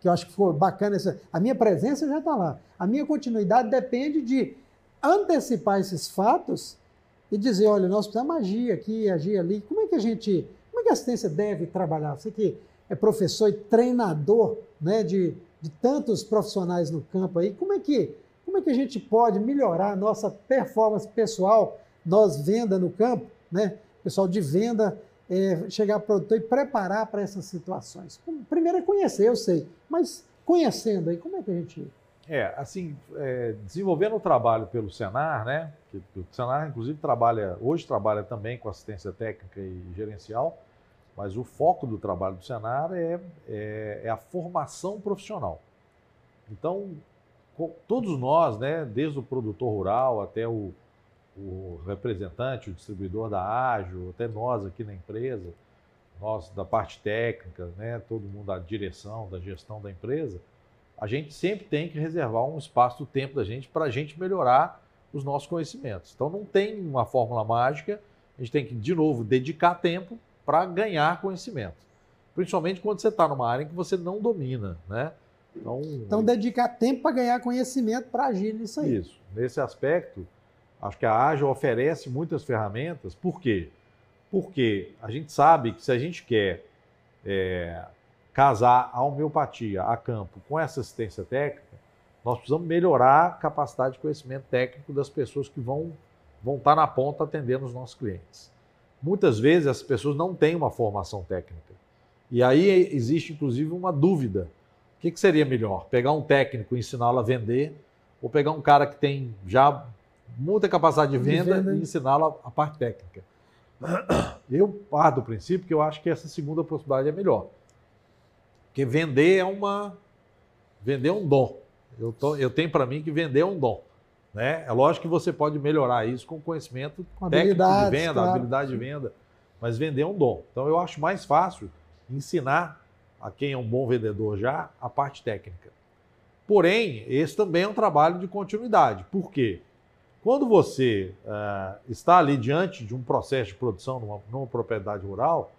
que eu acho que ficou bacana, essa, a minha presença já está lá. A minha continuidade depende de antecipar esses fatos e dizer, olha, nós precisamos agir aqui, agir ali. Como é que a gente, como é que a assistência deve trabalhar? Você que é professor e treinador né, de, de tantos profissionais no campo aí, como é que como é que a gente pode melhorar a nossa performance pessoal, nós venda no campo, né? Pessoal de venda, é, chegar produtor e preparar para essas situações. Primeiro é conhecer, eu sei, mas conhecendo aí, como é que a gente. É, assim, é, desenvolvendo o trabalho pelo Senar, né? Que, o Senar, inclusive, trabalha, hoje trabalha também com assistência técnica e gerencial, mas o foco do trabalho do Senar é, é, é a formação profissional. Então, todos nós, né, desde o produtor rural até o, o representante, o distribuidor da Ágil, até nós aqui na empresa, nós da parte técnica, né, todo mundo da direção, da gestão da empresa, a gente sempre tem que reservar um espaço do tempo da gente para a gente melhorar os nossos conhecimentos. Então não tem uma fórmula mágica, a gente tem que, de novo, dedicar tempo para ganhar conhecimento. Principalmente quando você está numa área em que você não domina, né? Então, então dedicar tempo para ganhar conhecimento para agir nisso aí. Isso. Nesse aspecto, acho que a Ágil oferece muitas ferramentas. Por quê? Porque a gente sabe que se a gente quer é, casar a homeopatia a campo com essa assistência técnica, nós precisamos melhorar a capacidade de conhecimento técnico das pessoas que vão, vão estar na ponta atendendo os nossos clientes. Muitas vezes essas pessoas não têm uma formação técnica. E aí existe, inclusive, uma dúvida o que, que seria melhor? Pegar um técnico e ensiná-lo a vender, ou pegar um cara que tem já muita capacidade de venda, de venda. e ensiná-lo a, parte técnica? Eu parto do princípio que eu acho que essa segunda possibilidade é melhor. Porque vender é uma. Vender é um dom. Eu, tô, eu tenho para mim que vender é um dom. Né? É lógico que você pode melhorar isso com conhecimento com técnico de venda, claro. habilidade de venda, mas vender é um dom. Então eu acho mais fácil ensinar a quem é um bom vendedor já, a parte técnica. Porém, esse também é um trabalho de continuidade. Por quê? Quando você uh, está ali diante de um processo de produção numa, numa propriedade rural,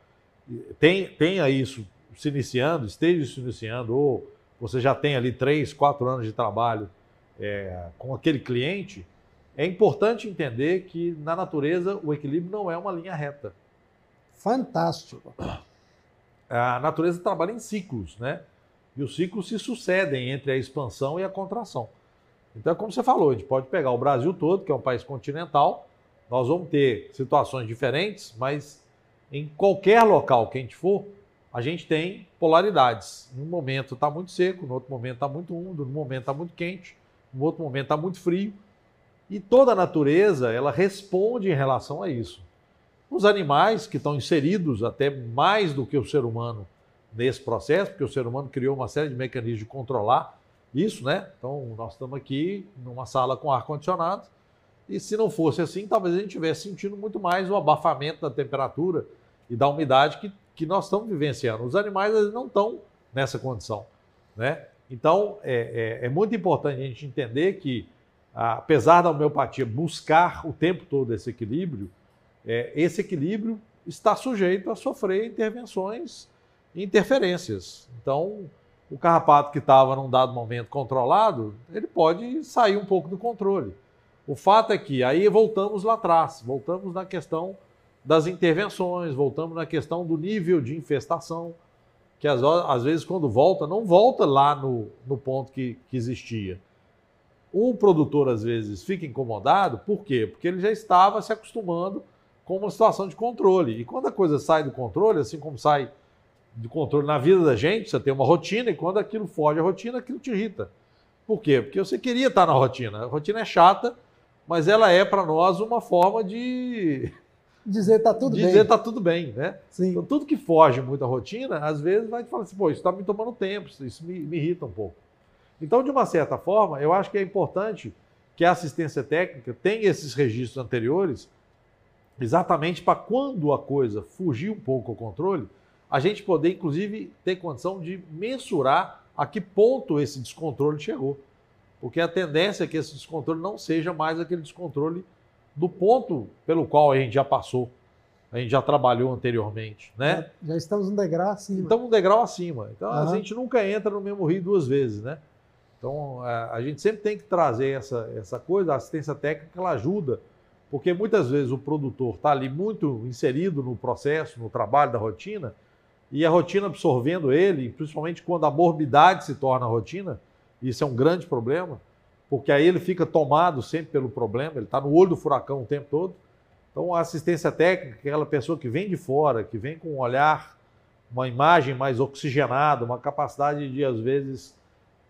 tem, tenha isso se iniciando, esteja se iniciando, ou você já tem ali três, quatro anos de trabalho é, com aquele cliente, é importante entender que na natureza o equilíbrio não é uma linha reta. Fantástico a natureza trabalha em ciclos, né? E os ciclos se sucedem entre a expansão e a contração. Então, como você falou, a gente pode pegar o Brasil todo, que é um país continental, nós vamos ter situações diferentes, mas em qualquer local que a gente for, a gente tem polaridades. Em um momento está muito seco, no outro momento está muito úmido, no momento está muito quente, no outro momento está muito frio. E toda a natureza, ela responde em relação a isso. Os animais que estão inseridos até mais do que o ser humano nesse processo, porque o ser humano criou uma série de mecanismos de controlar isso, né? Então, nós estamos aqui numa sala com ar-condicionado, e se não fosse assim, talvez a gente estivesse sentindo muito mais o abafamento da temperatura e da umidade que, que nós estamos vivenciando. Os animais eles não estão nessa condição, né? Então, é, é, é muito importante a gente entender que, apesar da homeopatia buscar o tempo todo esse equilíbrio, é, esse equilíbrio está sujeito a sofrer intervenções e interferências. Então, o carrapato que estava num dado momento controlado, ele pode sair um pouco do controle. O fato é que aí voltamos lá atrás, voltamos na questão das intervenções, voltamos na questão do nível de infestação, que às, às vezes quando volta, não volta lá no, no ponto que, que existia. O produtor, às vezes, fica incomodado, por quê? Porque ele já estava se acostumando com uma situação de controle. E quando a coisa sai do controle, assim como sai do controle na vida da gente, você tem uma rotina, e quando aquilo foge à rotina, aquilo te irrita. Por quê? Porque você queria estar na rotina. A rotina é chata, mas ela é para nós uma forma de dizer tá tudo de bem. Dizer tá tudo bem, né? Sim. Então, tudo que foge muito à rotina, às vezes vai te falar assim, pô, isso está me tomando tempo, isso me, me irrita um pouco. Então, de uma certa forma, eu acho que é importante que a assistência técnica tenha esses registros anteriores, exatamente para quando a coisa fugir um pouco ao controle, a gente poder, inclusive, ter condição de mensurar a que ponto esse descontrole chegou. Porque a tendência é que esse descontrole não seja mais aquele descontrole do ponto pelo qual a gente já passou, a gente já trabalhou anteriormente, né? Já, já estamos um degrau acima. Estamos um degrau acima. Então uhum. a gente nunca entra no mesmo rio duas vezes, né? Então a, a gente sempre tem que trazer essa, essa coisa, a assistência técnica ela ajuda, porque muitas vezes o produtor está ali muito inserido no processo, no trabalho da rotina, e a rotina absorvendo ele, principalmente quando a morbidade se torna rotina, isso é um grande problema, porque aí ele fica tomado sempre pelo problema, ele está no olho do furacão o tempo todo. Então, a assistência técnica, aquela pessoa que vem de fora, que vem com um olhar, uma imagem mais oxigenada, uma capacidade de, às vezes,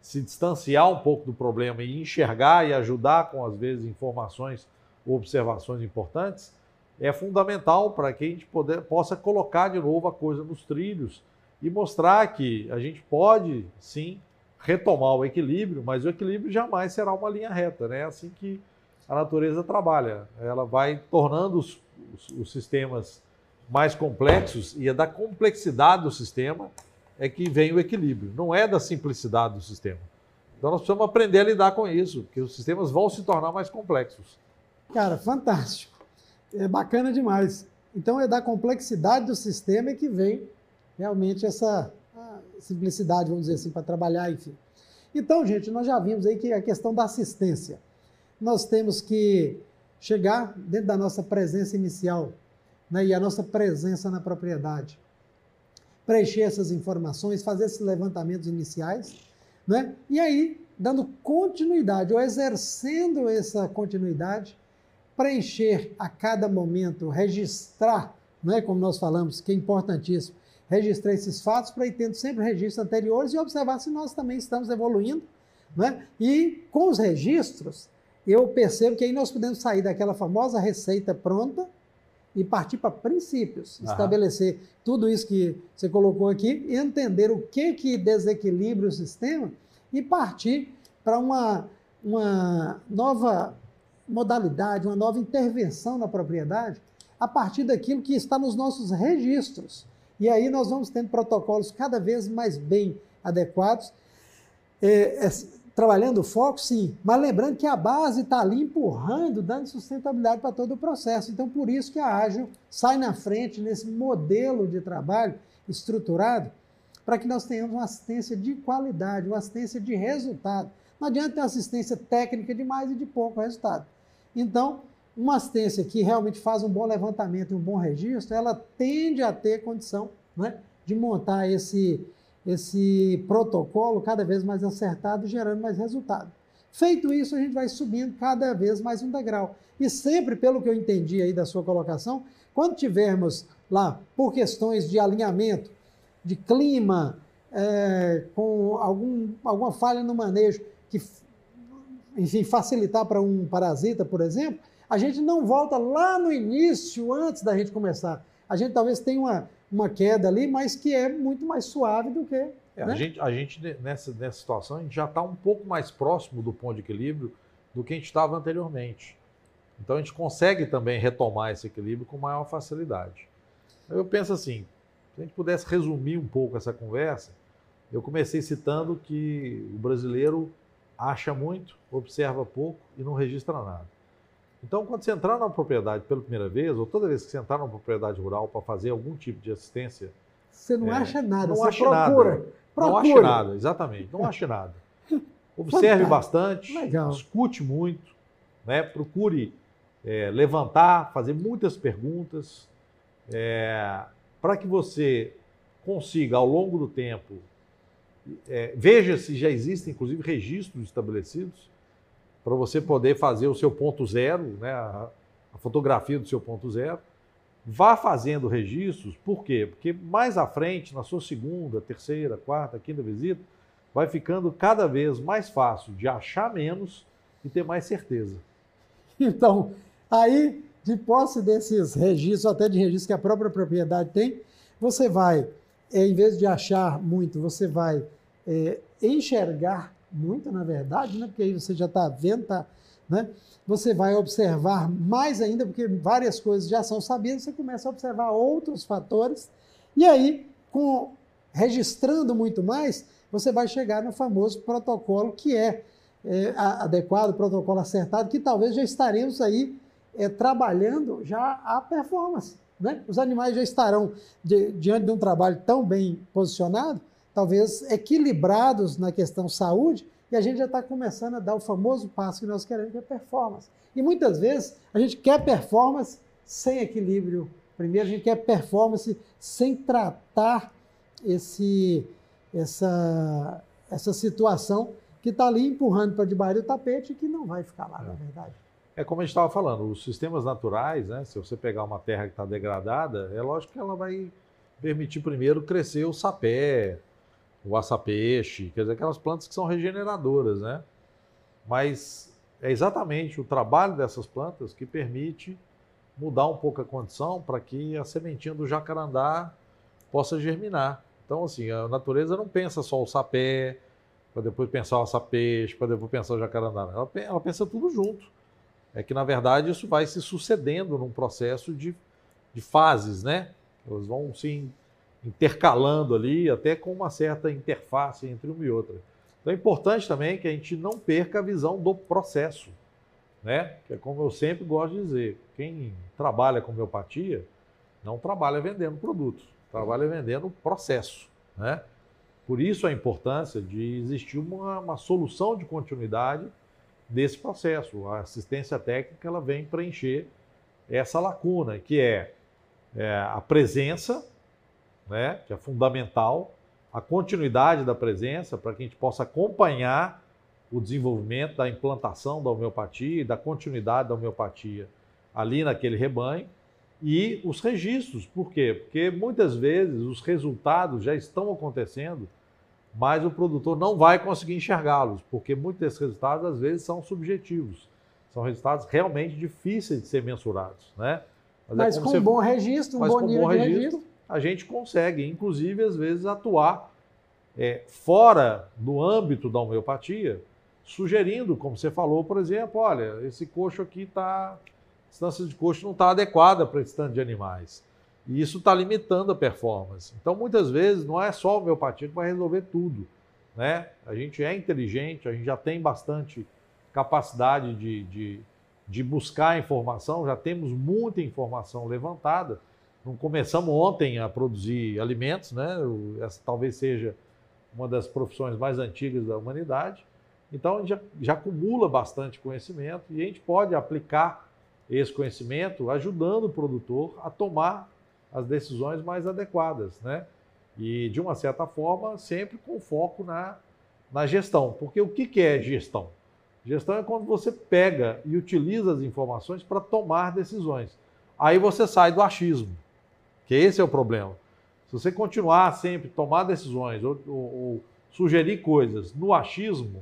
se distanciar um pouco do problema e enxergar e ajudar com, às vezes, informações observações importantes, é fundamental para que a gente poder, possa colocar de novo a coisa nos trilhos e mostrar que a gente pode, sim, retomar o equilíbrio, mas o equilíbrio jamais será uma linha reta, né? É assim que a natureza trabalha. Ela vai tornando os, os, os sistemas mais complexos e é da complexidade do sistema é que vem o equilíbrio, não é da simplicidade do sistema. Então nós precisamos aprender a lidar com isso, porque os sistemas vão se tornar mais complexos. Cara, fantástico. É bacana demais. Então é da complexidade do sistema que vem realmente essa simplicidade, vamos dizer assim, para trabalhar, enfim. Então, gente, nós já vimos aí que a questão da assistência. Nós temos que chegar dentro da nossa presença inicial né, e a nossa presença na propriedade. Preencher essas informações, fazer esses levantamentos iniciais, né? e aí, dando continuidade, ou exercendo essa continuidade, preencher a cada momento, registrar, não é como nós falamos, que é importantíssimo, registrar esses fatos para ir tendo sempre registros anteriores e observar se nós também estamos evoluindo. Né? E com os registros, eu percebo que aí nós podemos sair daquela famosa receita pronta e partir para princípios, Aham. estabelecer tudo isso que você colocou aqui, entender o que, que desequilibra o sistema e partir para uma, uma nova modalidade, uma nova intervenção na propriedade a partir daquilo que está nos nossos registros. E aí nós vamos tendo protocolos cada vez mais bem adequados, é, é, trabalhando o foco, sim, mas lembrando que a base está ali empurrando, dando sustentabilidade para todo o processo. Então, por isso que a Ágil sai na frente nesse modelo de trabalho estruturado, para que nós tenhamos uma assistência de qualidade, uma assistência de resultado. Não adianta ter assistência técnica de mais e de pouco resultado. Então, uma assistência que realmente faz um bom levantamento e um bom registro, ela tende a ter condição né, de montar esse, esse protocolo cada vez mais acertado, gerando mais resultado. Feito isso, a gente vai subindo cada vez mais um degrau. E sempre, pelo que eu entendi aí da sua colocação, quando tivermos lá, por questões de alinhamento, de clima, é, com algum, alguma falha no manejo, que, enfim, facilitar para um parasita, por exemplo, a gente não volta lá no início, antes da gente começar. A gente talvez tenha uma, uma queda ali, mas que é muito mais suave do que. É, né? a, gente, a gente, nessa, nessa situação, a gente já está um pouco mais próximo do ponto de equilíbrio do que a gente estava anteriormente. Então a gente consegue também retomar esse equilíbrio com maior facilidade. Eu penso assim, se a gente pudesse resumir um pouco essa conversa, eu comecei citando que o brasileiro acha muito, observa pouco e não registra nada. Então, quando você entrar na propriedade pela primeira vez, ou toda vez que você entrar numa propriedade rural para fazer algum tipo de assistência. Você não é, acha nada, não você acha procura, nada. procura. Não acha nada, exatamente. Não acha nada. Observe bastante, Legal. escute muito, né? procure é, levantar, fazer muitas perguntas, é, para que você consiga, ao longo do tempo, é, veja se já existem, inclusive, registros estabelecidos para você poder fazer o seu ponto zero, né, a, a fotografia do seu ponto zero. Vá fazendo registros, por quê? Porque mais à frente, na sua segunda, terceira, quarta, quinta visita, vai ficando cada vez mais fácil de achar menos e ter mais certeza. Então, aí, de posse desses registros, até de registros que a própria propriedade tem, você vai, é, em vez de achar muito, você vai é, enxergar muito, na verdade, né? porque aí você já está vendo, tá, né? você vai observar mais ainda, porque várias coisas já são sabidas, você começa a observar outros fatores, e aí, com registrando muito mais, você vai chegar no famoso protocolo que é, é adequado, protocolo acertado, que talvez já estaremos aí é, trabalhando já a performance. Né? Os animais já estarão de, diante de um trabalho tão bem posicionado, talvez equilibrados na questão saúde, e a gente já está começando a dar o famoso passo que nós queremos, que é performance. E muitas vezes a gente quer performance sem equilíbrio. Primeiro, a gente quer performance sem tratar esse, essa, essa situação que está ali empurrando para debaixo do tapete e que não vai ficar lá, é. na verdade. É como a gente estava falando, os sistemas naturais, né, se você pegar uma terra que está degradada, é lógico que ela vai permitir primeiro crescer o sapé, o açapeixe, quer dizer, aquelas plantas que são regeneradoras, né? Mas é exatamente o trabalho dessas plantas que permite mudar um pouco a condição para que a sementinha do jacarandá possa germinar. Então, assim, a natureza não pensa só o sapé, para depois pensar o açapeixe, para depois pensar o jacarandá. Ela, ela pensa tudo junto. É que, na verdade, isso vai se sucedendo num processo de, de fases, né? Elas vão se intercalando ali, até com uma certa interface entre uma e outra. Então é importante também que a gente não perca a visão do processo, né? Que é como eu sempre gosto de dizer, quem trabalha com homeopatia não trabalha vendendo produtos, trabalha vendendo processo, né? Por isso a importância de existir uma, uma solução de continuidade desse processo. A assistência técnica ela vem preencher essa lacuna, que é, é a presença né, que é fundamental, a continuidade da presença para que a gente possa acompanhar o desenvolvimento da implantação da homeopatia e da continuidade da homeopatia ali naquele rebanho e os registros. Por quê? Porque muitas vezes os resultados já estão acontecendo, mas o produtor não vai conseguir enxergá-los, porque muitos desses resultados às vezes são subjetivos. São resultados realmente difíceis de ser mensurados, né? Mas, é mas é com um bom registro, um bom nível bom registro, de registro, a gente consegue, inclusive, às vezes, atuar é, fora do âmbito da homeopatia, sugerindo, como você falou, por exemplo, olha, esse coxo aqui está. A distância de coxo não está adequada para esse tanto de animais. E isso está limitando a performance. Então, muitas vezes, não é só a homeopatia que vai resolver tudo. Né? A gente é inteligente, a gente já tem bastante capacidade de, de, de buscar informação, já temos muita informação levantada, não começamos ontem a produzir alimentos, né? Essa talvez seja uma das profissões mais antigas da humanidade. Então, a gente já, já acumula bastante conhecimento e a gente pode aplicar esse conhecimento ajudando o produtor a tomar as decisões mais adequadas, né? E, de uma certa forma, sempre com foco na, na gestão. Porque o que, que é gestão? Gestão é quando você pega e utiliza as informações para tomar decisões. Aí você sai do achismo. Que esse é o problema. Se você continuar sempre tomar decisões ou, ou, ou sugerir coisas no achismo,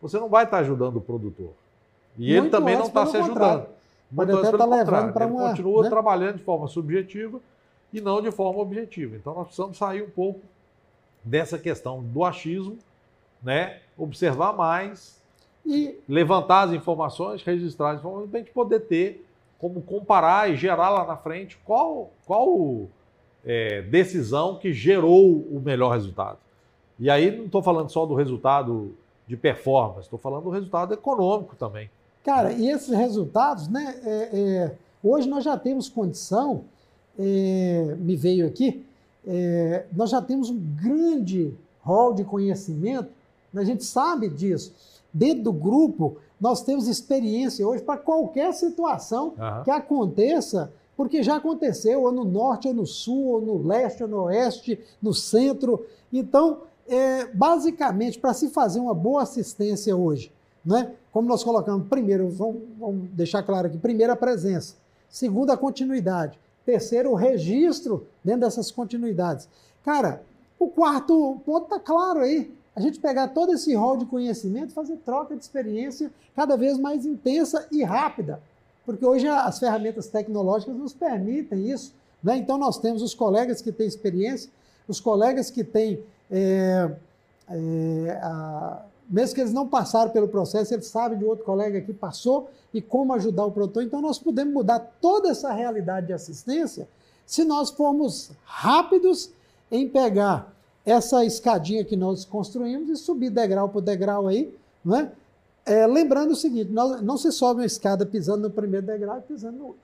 você não vai estar ajudando o produtor. E Muito ele também não está se ajudando. Pode até estar tá levando para uma. Ele continua né? trabalhando de forma subjetiva e não de forma objetiva. Então nós precisamos sair um pouco dessa questão do achismo, né? observar mais e levantar as informações, registrar as informações, para a gente poder ter como comparar e gerar lá na frente qual, qual é, decisão que gerou o melhor resultado. E aí não estou falando só do resultado de performance, estou falando do resultado econômico também. Cara, e esses resultados, né? É, é, hoje nós já temos condição, é, me veio aqui, é, nós já temos um grande rol de conhecimento, a gente sabe disso. Dentro do grupo, nós temos experiência hoje para qualquer situação uhum. que aconteça porque já aconteceu ou no norte, ou no sul, ou no leste, ou no oeste, no centro. Então, é, basicamente, para se fazer uma boa assistência hoje, né? como nós colocamos, primeiro, vamos, vamos deixar claro aqui, primeiro a presença, segundo a continuidade, terceiro o registro dentro dessas continuidades. Cara, o quarto ponto está claro aí. A gente pegar todo esse rol de conhecimento, fazer troca de experiência cada vez mais intensa e rápida. Porque hoje as ferramentas tecnológicas nos permitem isso. Né? Então, nós temos os colegas que têm experiência, os colegas que têm. É, é, a, mesmo que eles não passaram pelo processo, eles sabem de outro colega que passou e como ajudar o produtor. Então, nós podemos mudar toda essa realidade de assistência se nós formos rápidos em pegar essa escadinha que nós construímos e subir degrau por degrau aí, né? É, lembrando o seguinte, não, não se sobe uma escada pisando no primeiro degrau e pisando no último,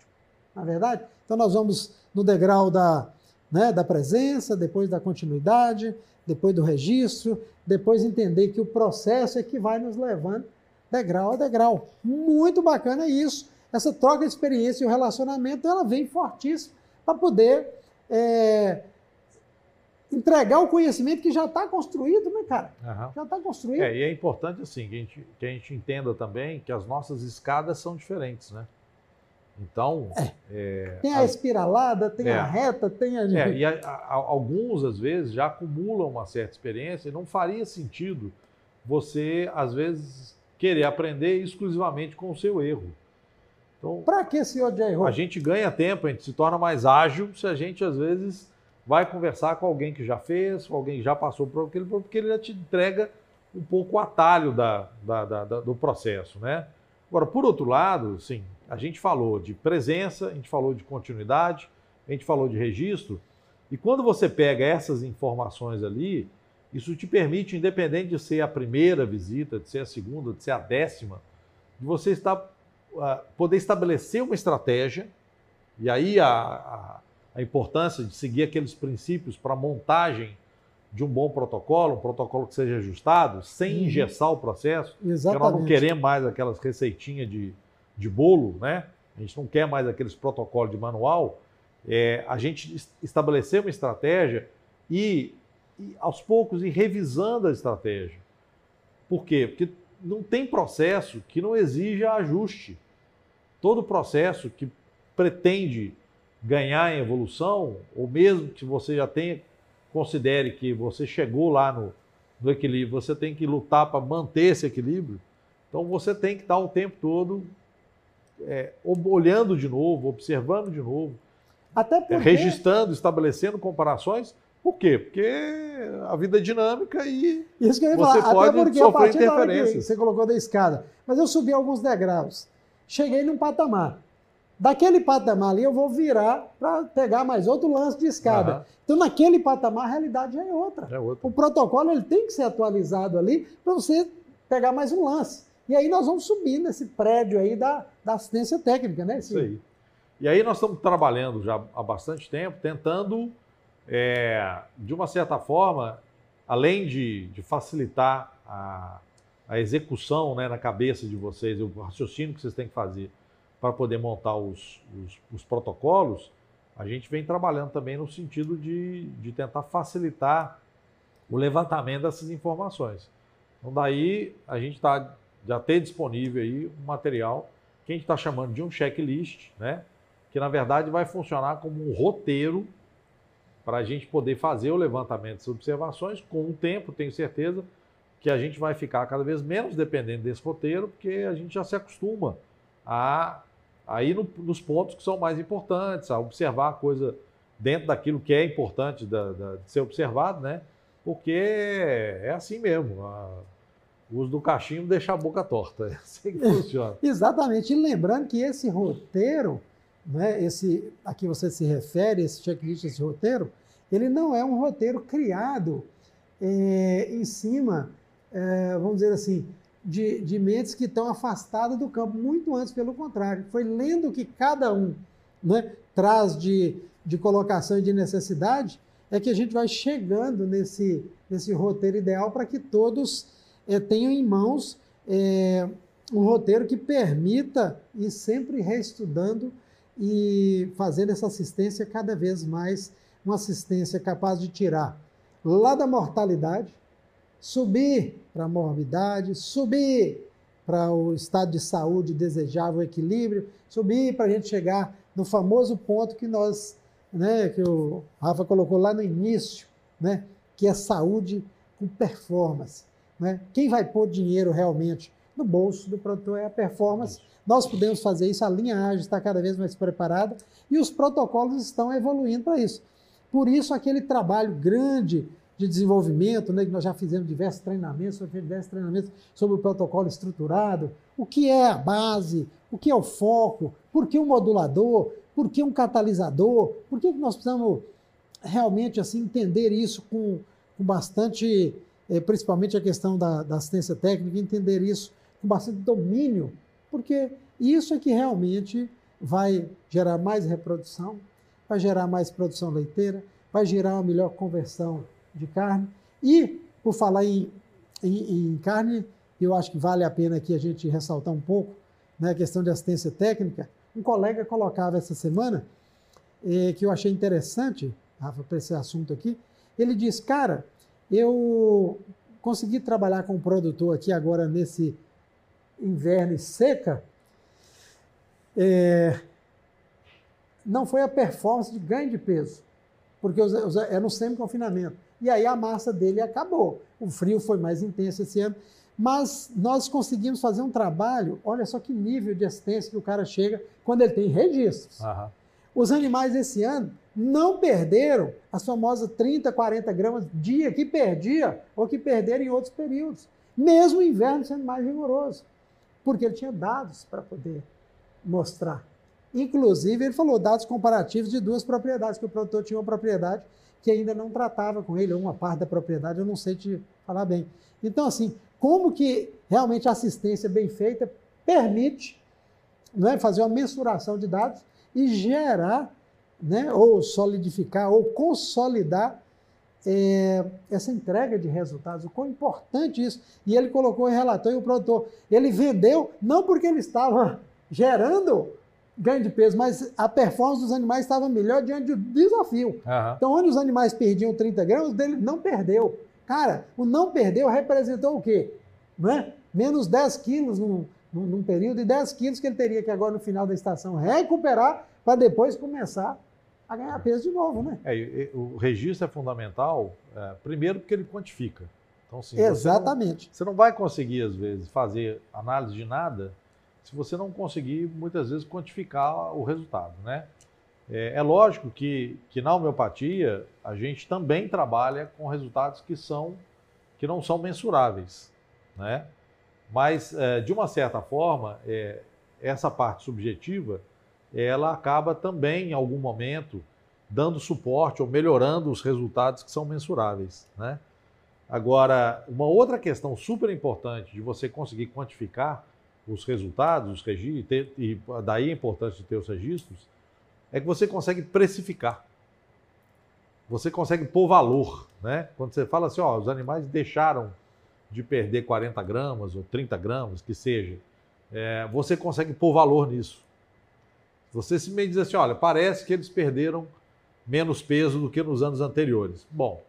na é verdade? Então nós vamos no degrau da, né, da presença, depois da continuidade, depois do registro, depois entender que o processo é que vai nos levando degrau a degrau. Muito bacana isso. Essa troca de experiência e o relacionamento, ela vem fortíssima para poder é, entregar o conhecimento que já está construído, né, cara? Uhum. Já está construído. É, e é importante, assim, que a, gente, que a gente entenda também que as nossas escadas são diferentes, né? Então. É. É, tem a espiralada, tem é. a reta, tem a. É, e a, a, alguns, às vezes, já acumulam uma certa experiência e não faria sentido você, às vezes, querer aprender exclusivamente com o seu erro. Então, para que esse ódio erro? A gente ganha tempo, a gente se torna mais ágil se a gente, às vezes, vai conversar com alguém que já fez, com alguém que já passou por aquele, porque ele já te entrega um pouco o atalho da, da, da, do processo, né? Agora, por outro lado, sim, a gente falou de presença, a gente falou de continuidade, a gente falou de registro, e quando você pega essas informações ali, isso te permite, independente de ser a primeira visita, de ser a segunda, de ser a décima, de você estar, uh, poder estabelecer uma estratégia, e aí a, a a importância de seguir aqueles princípios para a montagem de um bom protocolo, um protocolo que seja ajustado, sem uhum. engessar o processo. Exatamente. Porque nós não queremos mais aquelas receitinhas de, de bolo, né? A gente não quer mais aqueles protocolos de manual. É, a gente estabelecer uma estratégia e, e, aos poucos, ir revisando a estratégia. Por quê? Porque não tem processo que não exija ajuste. Todo processo que pretende ganhar em evolução, ou mesmo que você já tenha, considere que você chegou lá no, no equilíbrio, você tem que lutar para manter esse equilíbrio. Então você tem que estar o tempo todo é, olhando de novo, observando de novo, Até porque... é, registrando, estabelecendo comparações. Por quê? Porque a vida é dinâmica e Isso que eu ia você falar. pode Até porque sofrer interferências. Você colocou da escada. Mas eu subi alguns degraus. Cheguei num patamar. Daquele patamar ali, eu vou virar para pegar mais outro lance de escada. Uhum. Então, naquele patamar, a realidade já é outra. é outra. O protocolo ele tem que ser atualizado ali para você pegar mais um lance. E aí nós vamos subir nesse prédio aí da, da assistência técnica, né? Esse... Isso aí. E aí nós estamos trabalhando já há bastante tempo, tentando, é, de uma certa forma, além de, de facilitar a, a execução né, na cabeça de vocês, o raciocínio que vocês têm que fazer, para poder montar os, os, os, protocolos, a gente vem trabalhando também no sentido de, de tentar facilitar o levantamento dessas informações. Então, daí a gente tá, já tem disponível aí um material que a gente está chamando de um checklist, né? que na verdade vai funcionar como um roteiro para a gente poder fazer o levantamento dessas observações. Com o tempo, tenho certeza que a gente vai ficar cada vez menos dependente desse roteiro, porque a gente já se acostuma a aí no, nos pontos que são mais importantes, a observar a coisa dentro daquilo que é importante da, da, de ser observado, né? Porque é assim mesmo. A, o uso do cachimbo deixa a boca torta. É assim que funciona. Exatamente. E lembrando que esse roteiro, né, esse a que você se refere, esse checklist, esse roteiro, ele não é um roteiro criado é, em cima, é, vamos dizer assim, de, de mentes que estão afastadas do campo, muito antes, pelo contrário. Foi lendo o que cada um né, traz de, de colocação e de necessidade, é que a gente vai chegando nesse, nesse roteiro ideal para que todos é, tenham em mãos é, um roteiro que permita ir sempre reestudando e fazendo essa assistência cada vez mais uma assistência capaz de tirar lá da mortalidade, subir para a morbidade, subir para o estado de saúde desejável, equilíbrio, subir para a gente chegar no famoso ponto que nós, né, que o Rafa colocou lá no início, né, que é saúde com performance. Né? Quem vai pôr dinheiro realmente no bolso do produtor é a performance. Nós podemos fazer isso, a linha ágil está cada vez mais preparada e os protocolos estão evoluindo para isso. Por isso, aquele trabalho grande de desenvolvimento, né, que nós já fizemos diversos treinamentos, diversos treinamentos sobre o protocolo estruturado, o que é a base, o que é o foco, por que um modulador, por que um catalisador, por que nós precisamos realmente assim entender isso com, com bastante, principalmente a questão da, da assistência técnica, entender isso com bastante domínio, porque isso é que realmente vai gerar mais reprodução, vai gerar mais produção leiteira, vai gerar uma melhor conversão de carne. E, por falar em, em, em carne, eu acho que vale a pena aqui a gente ressaltar um pouco né, a questão de assistência técnica. Um colega colocava essa semana, eh, que eu achei interessante, Rafa, para esse assunto aqui. Ele diz: Cara, eu consegui trabalhar com um produtor aqui agora nesse inverno e seca. É, não foi a performance de ganho de peso, porque era no semi-confinamento. E aí a massa dele acabou. O frio foi mais intenso esse ano. Mas nós conseguimos fazer um trabalho, olha só que nível de assistência que o cara chega quando ele tem registros. Uhum. Os animais esse ano não perderam as famosas 30, 40 gramas dia que perdia ou que perderam em outros períodos, mesmo o inverno sendo mais rigoroso, porque ele tinha dados para poder mostrar. Inclusive, ele falou dados comparativos de duas propriedades, que o produtor tinha uma propriedade que ainda não tratava com ele, ou uma parte da propriedade, eu não sei te falar bem. Então, assim, como que realmente a assistência bem feita permite é, fazer uma mensuração de dados e gerar, né, ou solidificar, ou consolidar é, essa entrega de resultados, o quão importante isso. E ele colocou em relatório, e o produtor, ele vendeu não porque ele estava gerando ganho de peso, mas a performance dos animais estava melhor diante do desafio. Uhum. Então, onde os animais perdiam 30 gramas, dele não perdeu. Cara, o não perdeu representou o quê? Não é? Menos 10 quilos num, num, num período e 10 quilos que ele teria que agora no final da estação recuperar para depois começar a ganhar peso de novo, né? É, o registro é fundamental, é, primeiro porque ele quantifica. Então, assim, Exatamente. Você não, você não vai conseguir, às vezes, fazer análise de nada se você não conseguir, muitas vezes, quantificar o resultado, né? É, é, lógico que, que na homeopatia a gente também trabalha com resultados que são que não são mensuráveis, né? Mas é, de uma certa forma é, essa parte subjetiva ela acaba também em algum momento dando suporte ou melhorando os resultados que são mensuráveis, né? Agora uma outra questão super importante de você conseguir quantificar os resultados, os registros, e daí a importância de ter os registros, é que você consegue precificar. Você consegue pôr valor, né? Quando você fala assim, ó, os animais deixaram de perder 40 gramas ou 30 gramas, que seja, é, você consegue pôr valor nisso. Você se me diz assim, olha, parece que eles perderam menos peso do que nos anos anteriores. Bom,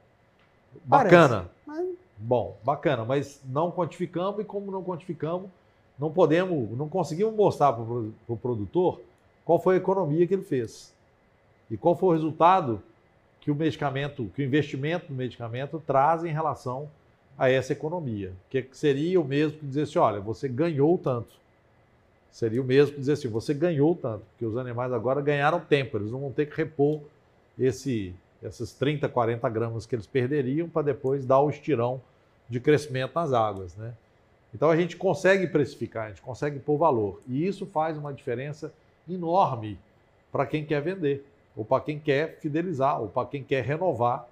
bacana. Parece, mas... Bom, bacana, mas não quantificamos e como não quantificamos, não podemos, não conseguimos mostrar para o produtor qual foi a economia que ele fez e qual foi o resultado que o medicamento, que o investimento no medicamento traz em relação a essa economia, que seria o mesmo que dizer assim, olha, você ganhou tanto. Seria o mesmo que dizer assim, você ganhou tanto, porque os animais agora ganharam tempo, eles não vão ter que repor esse, esses 30, 40 gramas que eles perderiam para depois dar o estirão de crescimento nas águas, né? Então a gente consegue precificar, a gente consegue pôr valor. E isso faz uma diferença enorme para quem quer vender, ou para quem quer fidelizar, ou para quem quer renovar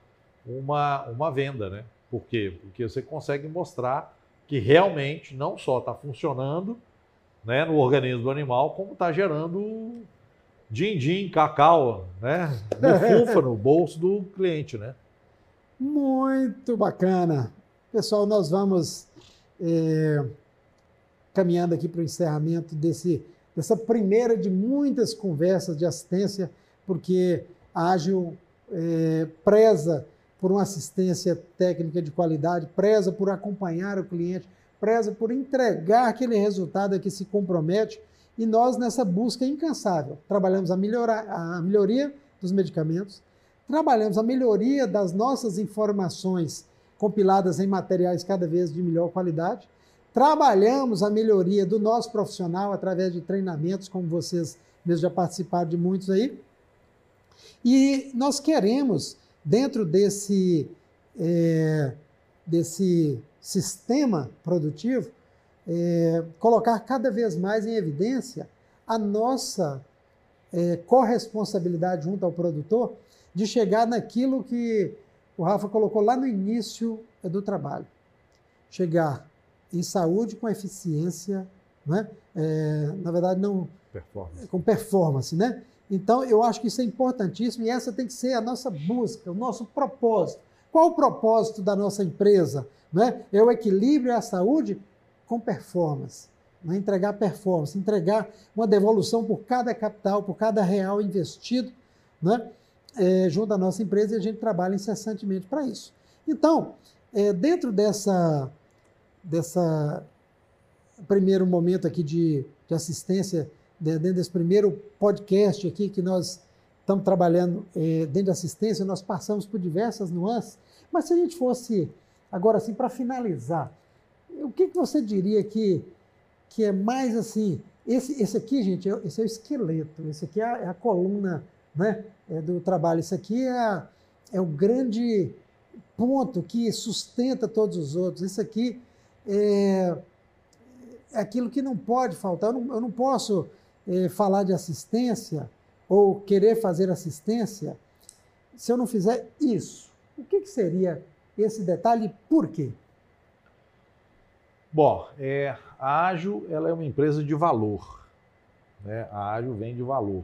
uma, uma venda, né? Por quê? Porque você consegue mostrar que realmente não só está funcionando né, no organismo do animal, como está gerando din-din, cacau, né? No fufa, no bolso do cliente, né? Muito bacana. Pessoal, nós vamos é, caminhando aqui para o encerramento desse dessa primeira de muitas conversas de assistência, porque a Ágil é, preza por uma assistência técnica de qualidade, preza por acompanhar o cliente, preza por entregar aquele resultado a que se compromete. E nós, nessa busca incansável, trabalhamos a, melhorar, a melhoria dos medicamentos, trabalhamos a melhoria das nossas informações compiladas em materiais cada vez de melhor qualidade, trabalhamos a melhoria do nosso profissional através de treinamentos, como vocês mesmos já participaram de muitos aí, e nós queremos, dentro desse, é, desse sistema produtivo, é, colocar cada vez mais em evidência a nossa é, corresponsabilidade junto ao produtor de chegar naquilo que o Rafa colocou lá no início do trabalho. Chegar em saúde com eficiência, né? É, na verdade, não. Performance. Com performance, né? Então, eu acho que isso é importantíssimo e essa tem que ser a nossa busca, o nosso propósito. Qual o propósito da nossa empresa? Né? É o equilíbrio e a saúde com performance. Né? Entregar performance, entregar uma devolução por cada capital, por cada real investido, né? É, junto à nossa empresa e a gente trabalha incessantemente para isso. Então, é, dentro dessa, dessa primeiro momento aqui de, de assistência dentro desse primeiro podcast aqui que nós estamos trabalhando é, dentro da assistência, nós passamos por diversas nuances, mas se a gente fosse, agora assim, para finalizar, o que, que você diria que, que é mais assim, esse, esse aqui, gente, é, esse é o esqueleto, esse aqui é a, é a coluna né, é do trabalho, isso aqui é, é o grande ponto que sustenta todos os outros, isso aqui é, é aquilo que não pode faltar, eu não, eu não posso eh, falar de assistência ou querer fazer assistência se eu não fizer isso? O que, que seria esse detalhe e por quê? Bom, é, a Ágil ela é uma empresa de valor. Né? A Ágil vem de valor.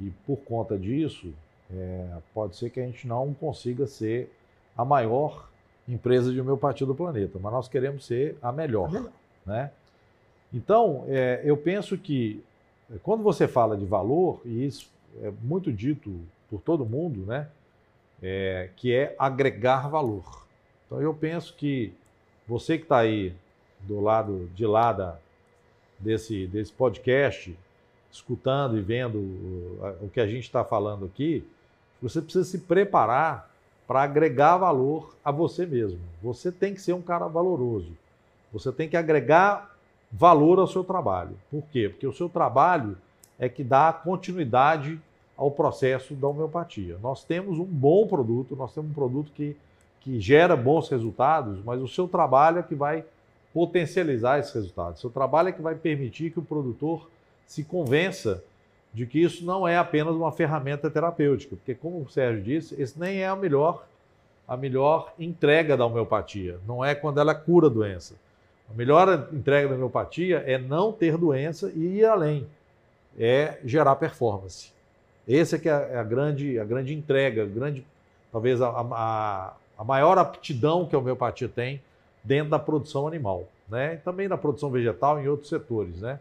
E por conta disso, é, pode ser que a gente não consiga ser a maior empresa de homeopatia do planeta, mas nós queremos ser a melhor. A melhor. Né? Então, é, eu penso que é, quando você fala de valor, e isso é muito dito por todo mundo, né? É, que é agregar valor. Então, eu penso que você que está aí do lado de lá da, desse, desse podcast, escutando e vendo o, o que a gente está falando aqui, você precisa se preparar para agregar valor a você mesmo. Você tem que ser um cara valoroso. Você tem que agregar valor ao seu trabalho. Por quê? Porque o seu trabalho é que dá continuidade ao processo da homeopatia. Nós temos um bom produto, nós temos um produto que, que gera bons resultados, mas o seu trabalho é que vai potencializar esses resultados. O seu trabalho é que vai permitir que o produtor se convença de que isso não é apenas uma ferramenta terapêutica, porque como o Sérgio disse, esse nem é a melhor a melhor entrega da homeopatia, não é quando ela cura a doença. A melhor entrega da homeopatia é não ter doença e ir além, é gerar performance. Essa é que é a grande, a grande entrega, a grande, talvez a, a, a maior aptidão que a homeopatia tem dentro da produção animal, né? E também na produção vegetal e em outros setores, né?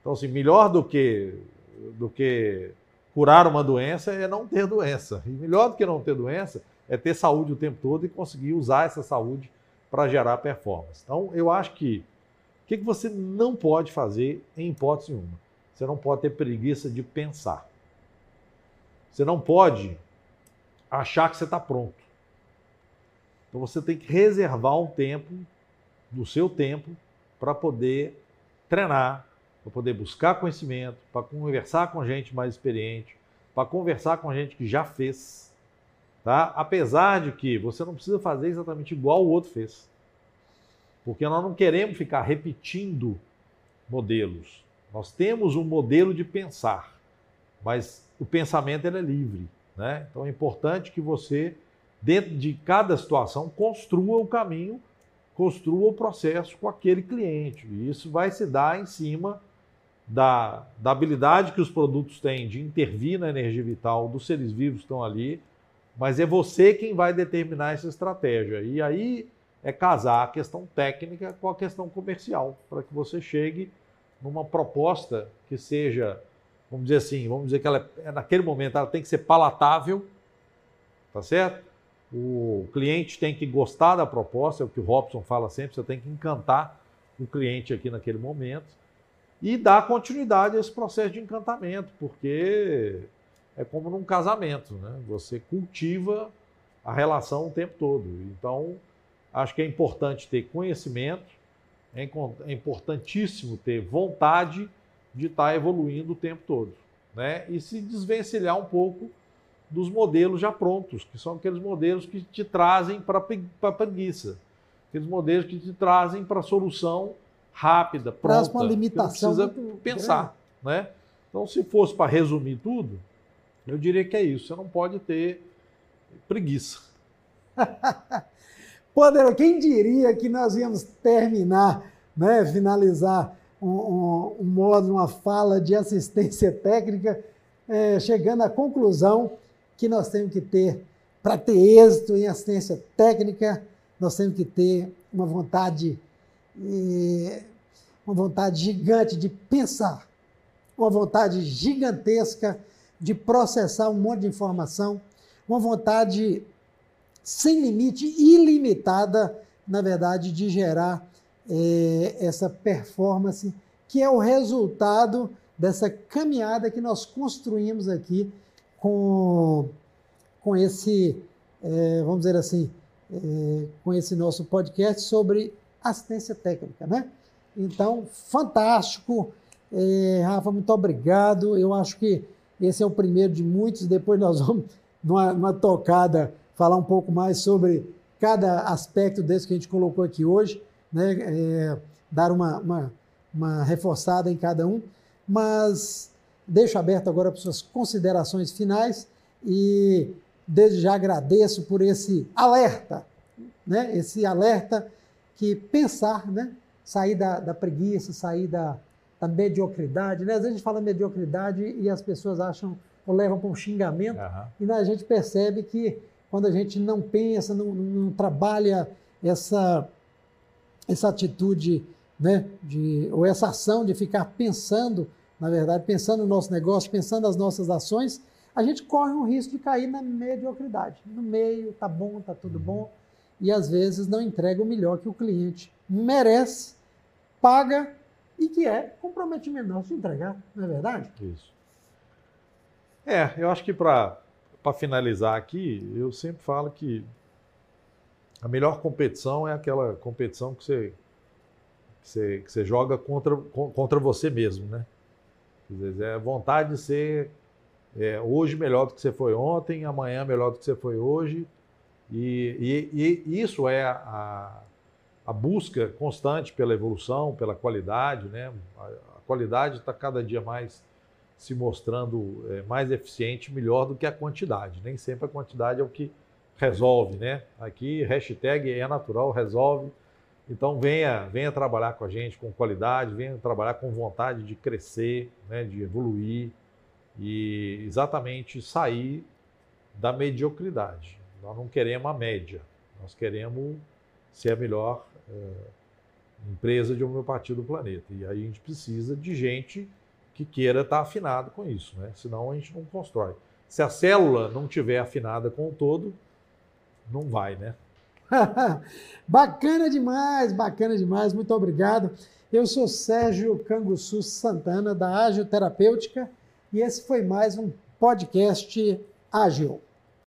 Então, assim, melhor do que, do que curar uma doença é não ter doença. E melhor do que não ter doença é ter saúde o tempo todo e conseguir usar essa saúde para gerar performance. Então, eu acho que o que, que você não pode fazer em hipótese nenhuma? Você não pode ter preguiça de pensar. Você não pode achar que você está pronto. Então você tem que reservar um tempo do seu tempo para poder treinar, para poder buscar conhecimento, para conversar com gente mais experiente, para conversar com gente que já fez Tá? Apesar de que você não precisa fazer exatamente igual o outro fez. Porque nós não queremos ficar repetindo modelos. Nós temos um modelo de pensar, mas o pensamento ele é livre. Né? Então é importante que você, dentro de cada situação, construa o caminho, construa o processo com aquele cliente. E isso vai se dar em cima da, da habilidade que os produtos têm de intervir na energia vital dos seres vivos que estão ali, mas é você quem vai determinar essa estratégia. E aí é casar a questão técnica com a questão comercial, para que você chegue numa proposta que seja, vamos dizer assim, vamos dizer que ela é, naquele momento ela tem que ser palatável, tá certo? O cliente tem que gostar da proposta, é o que o Robson fala sempre, você tem que encantar o cliente aqui naquele momento e dar continuidade a esse processo de encantamento, porque é como num casamento, né? Você cultiva a relação o tempo todo. Então, acho que é importante ter conhecimento, é, é importantíssimo ter vontade de estar evoluindo o tempo todo, né? E se desvencilhar um pouco dos modelos já prontos, que são aqueles modelos que te trazem para a preguiça, aqueles modelos que te trazem para a solução rápida, pronta. Traz uma limitação. Precisa pensar, né? Então, se fosse para resumir tudo, eu diria que é isso. Você não pode ter preguiça. Poder, quem diria que nós íamos terminar, né, finalizar um, um, um modo, uma fala de assistência técnica, é, chegando à conclusão que nós temos que ter, para ter êxito em assistência técnica, nós temos que ter uma vontade, uma vontade gigante de pensar, uma vontade gigantesca de processar um monte de informação, uma vontade sem limite, ilimitada, na verdade, de gerar é, essa performance, que é o resultado dessa caminhada que nós construímos aqui com, com esse, é, vamos dizer assim, é, com esse nosso podcast sobre assistência técnica, né? Então, fantástico. É, Rafa, muito obrigado. Eu acho que esse é o primeiro de muitos. Depois nós vamos, numa, numa tocada, falar um pouco mais sobre cada aspecto desse que a gente colocou aqui hoje, né? É, dar uma, uma, uma reforçada em cada um. Mas deixo aberto agora para suas considerações finais e desde já agradeço por esse alerta, né? Esse alerta que pensar, né? Sair da, da preguiça, sair da, da mediocridade, né? Às vezes a gente fala mediocridade e as pessoas acham ou levam para um xingamento uhum. e né, a gente percebe que quando a gente não pensa, não, não trabalha essa essa atitude, né? De, ou essa ação de ficar pensando na verdade, pensando no nosso negócio, pensando nas nossas ações, a gente corre um risco de cair na mediocridade. No meio, tá bom, tá tudo bom, e às vezes não entrega o melhor que o cliente merece, paga e que é comprometimento nosso de entregar, não é verdade? Isso. É, eu acho que para finalizar aqui, eu sempre falo que a melhor competição é aquela competição que você, que você, que você joga contra, contra você mesmo, né? Dizer, é vontade de ser é, hoje melhor do que você foi ontem, amanhã melhor do que você foi hoje. E, e, e isso é a, a, busca constante pela evolução, pela qualidade. Né? A, qualidade está cada dia mais se mostrando é, mais eficiente, melhor do que a quantidade. Nem sempre a quantidade é o que resolve. Né? Aqui, hashtag é natural, resolve então venha, venha trabalhar com a gente com qualidade, venha trabalhar com vontade de crescer, né, de evoluir e exatamente sair da mediocridade. Nós não queremos a média, nós queremos ser a melhor empresa de homeopatia do planeta. E aí a gente precisa de gente que queira estar afinado com isso, né? senão a gente não constrói. Se a célula não tiver afinada com o todo, não vai, né? bacana demais, bacana demais, muito obrigado. Eu sou Sérgio Canguçu Santana, da Ágil Terapêutica, e esse foi mais um podcast Ágil.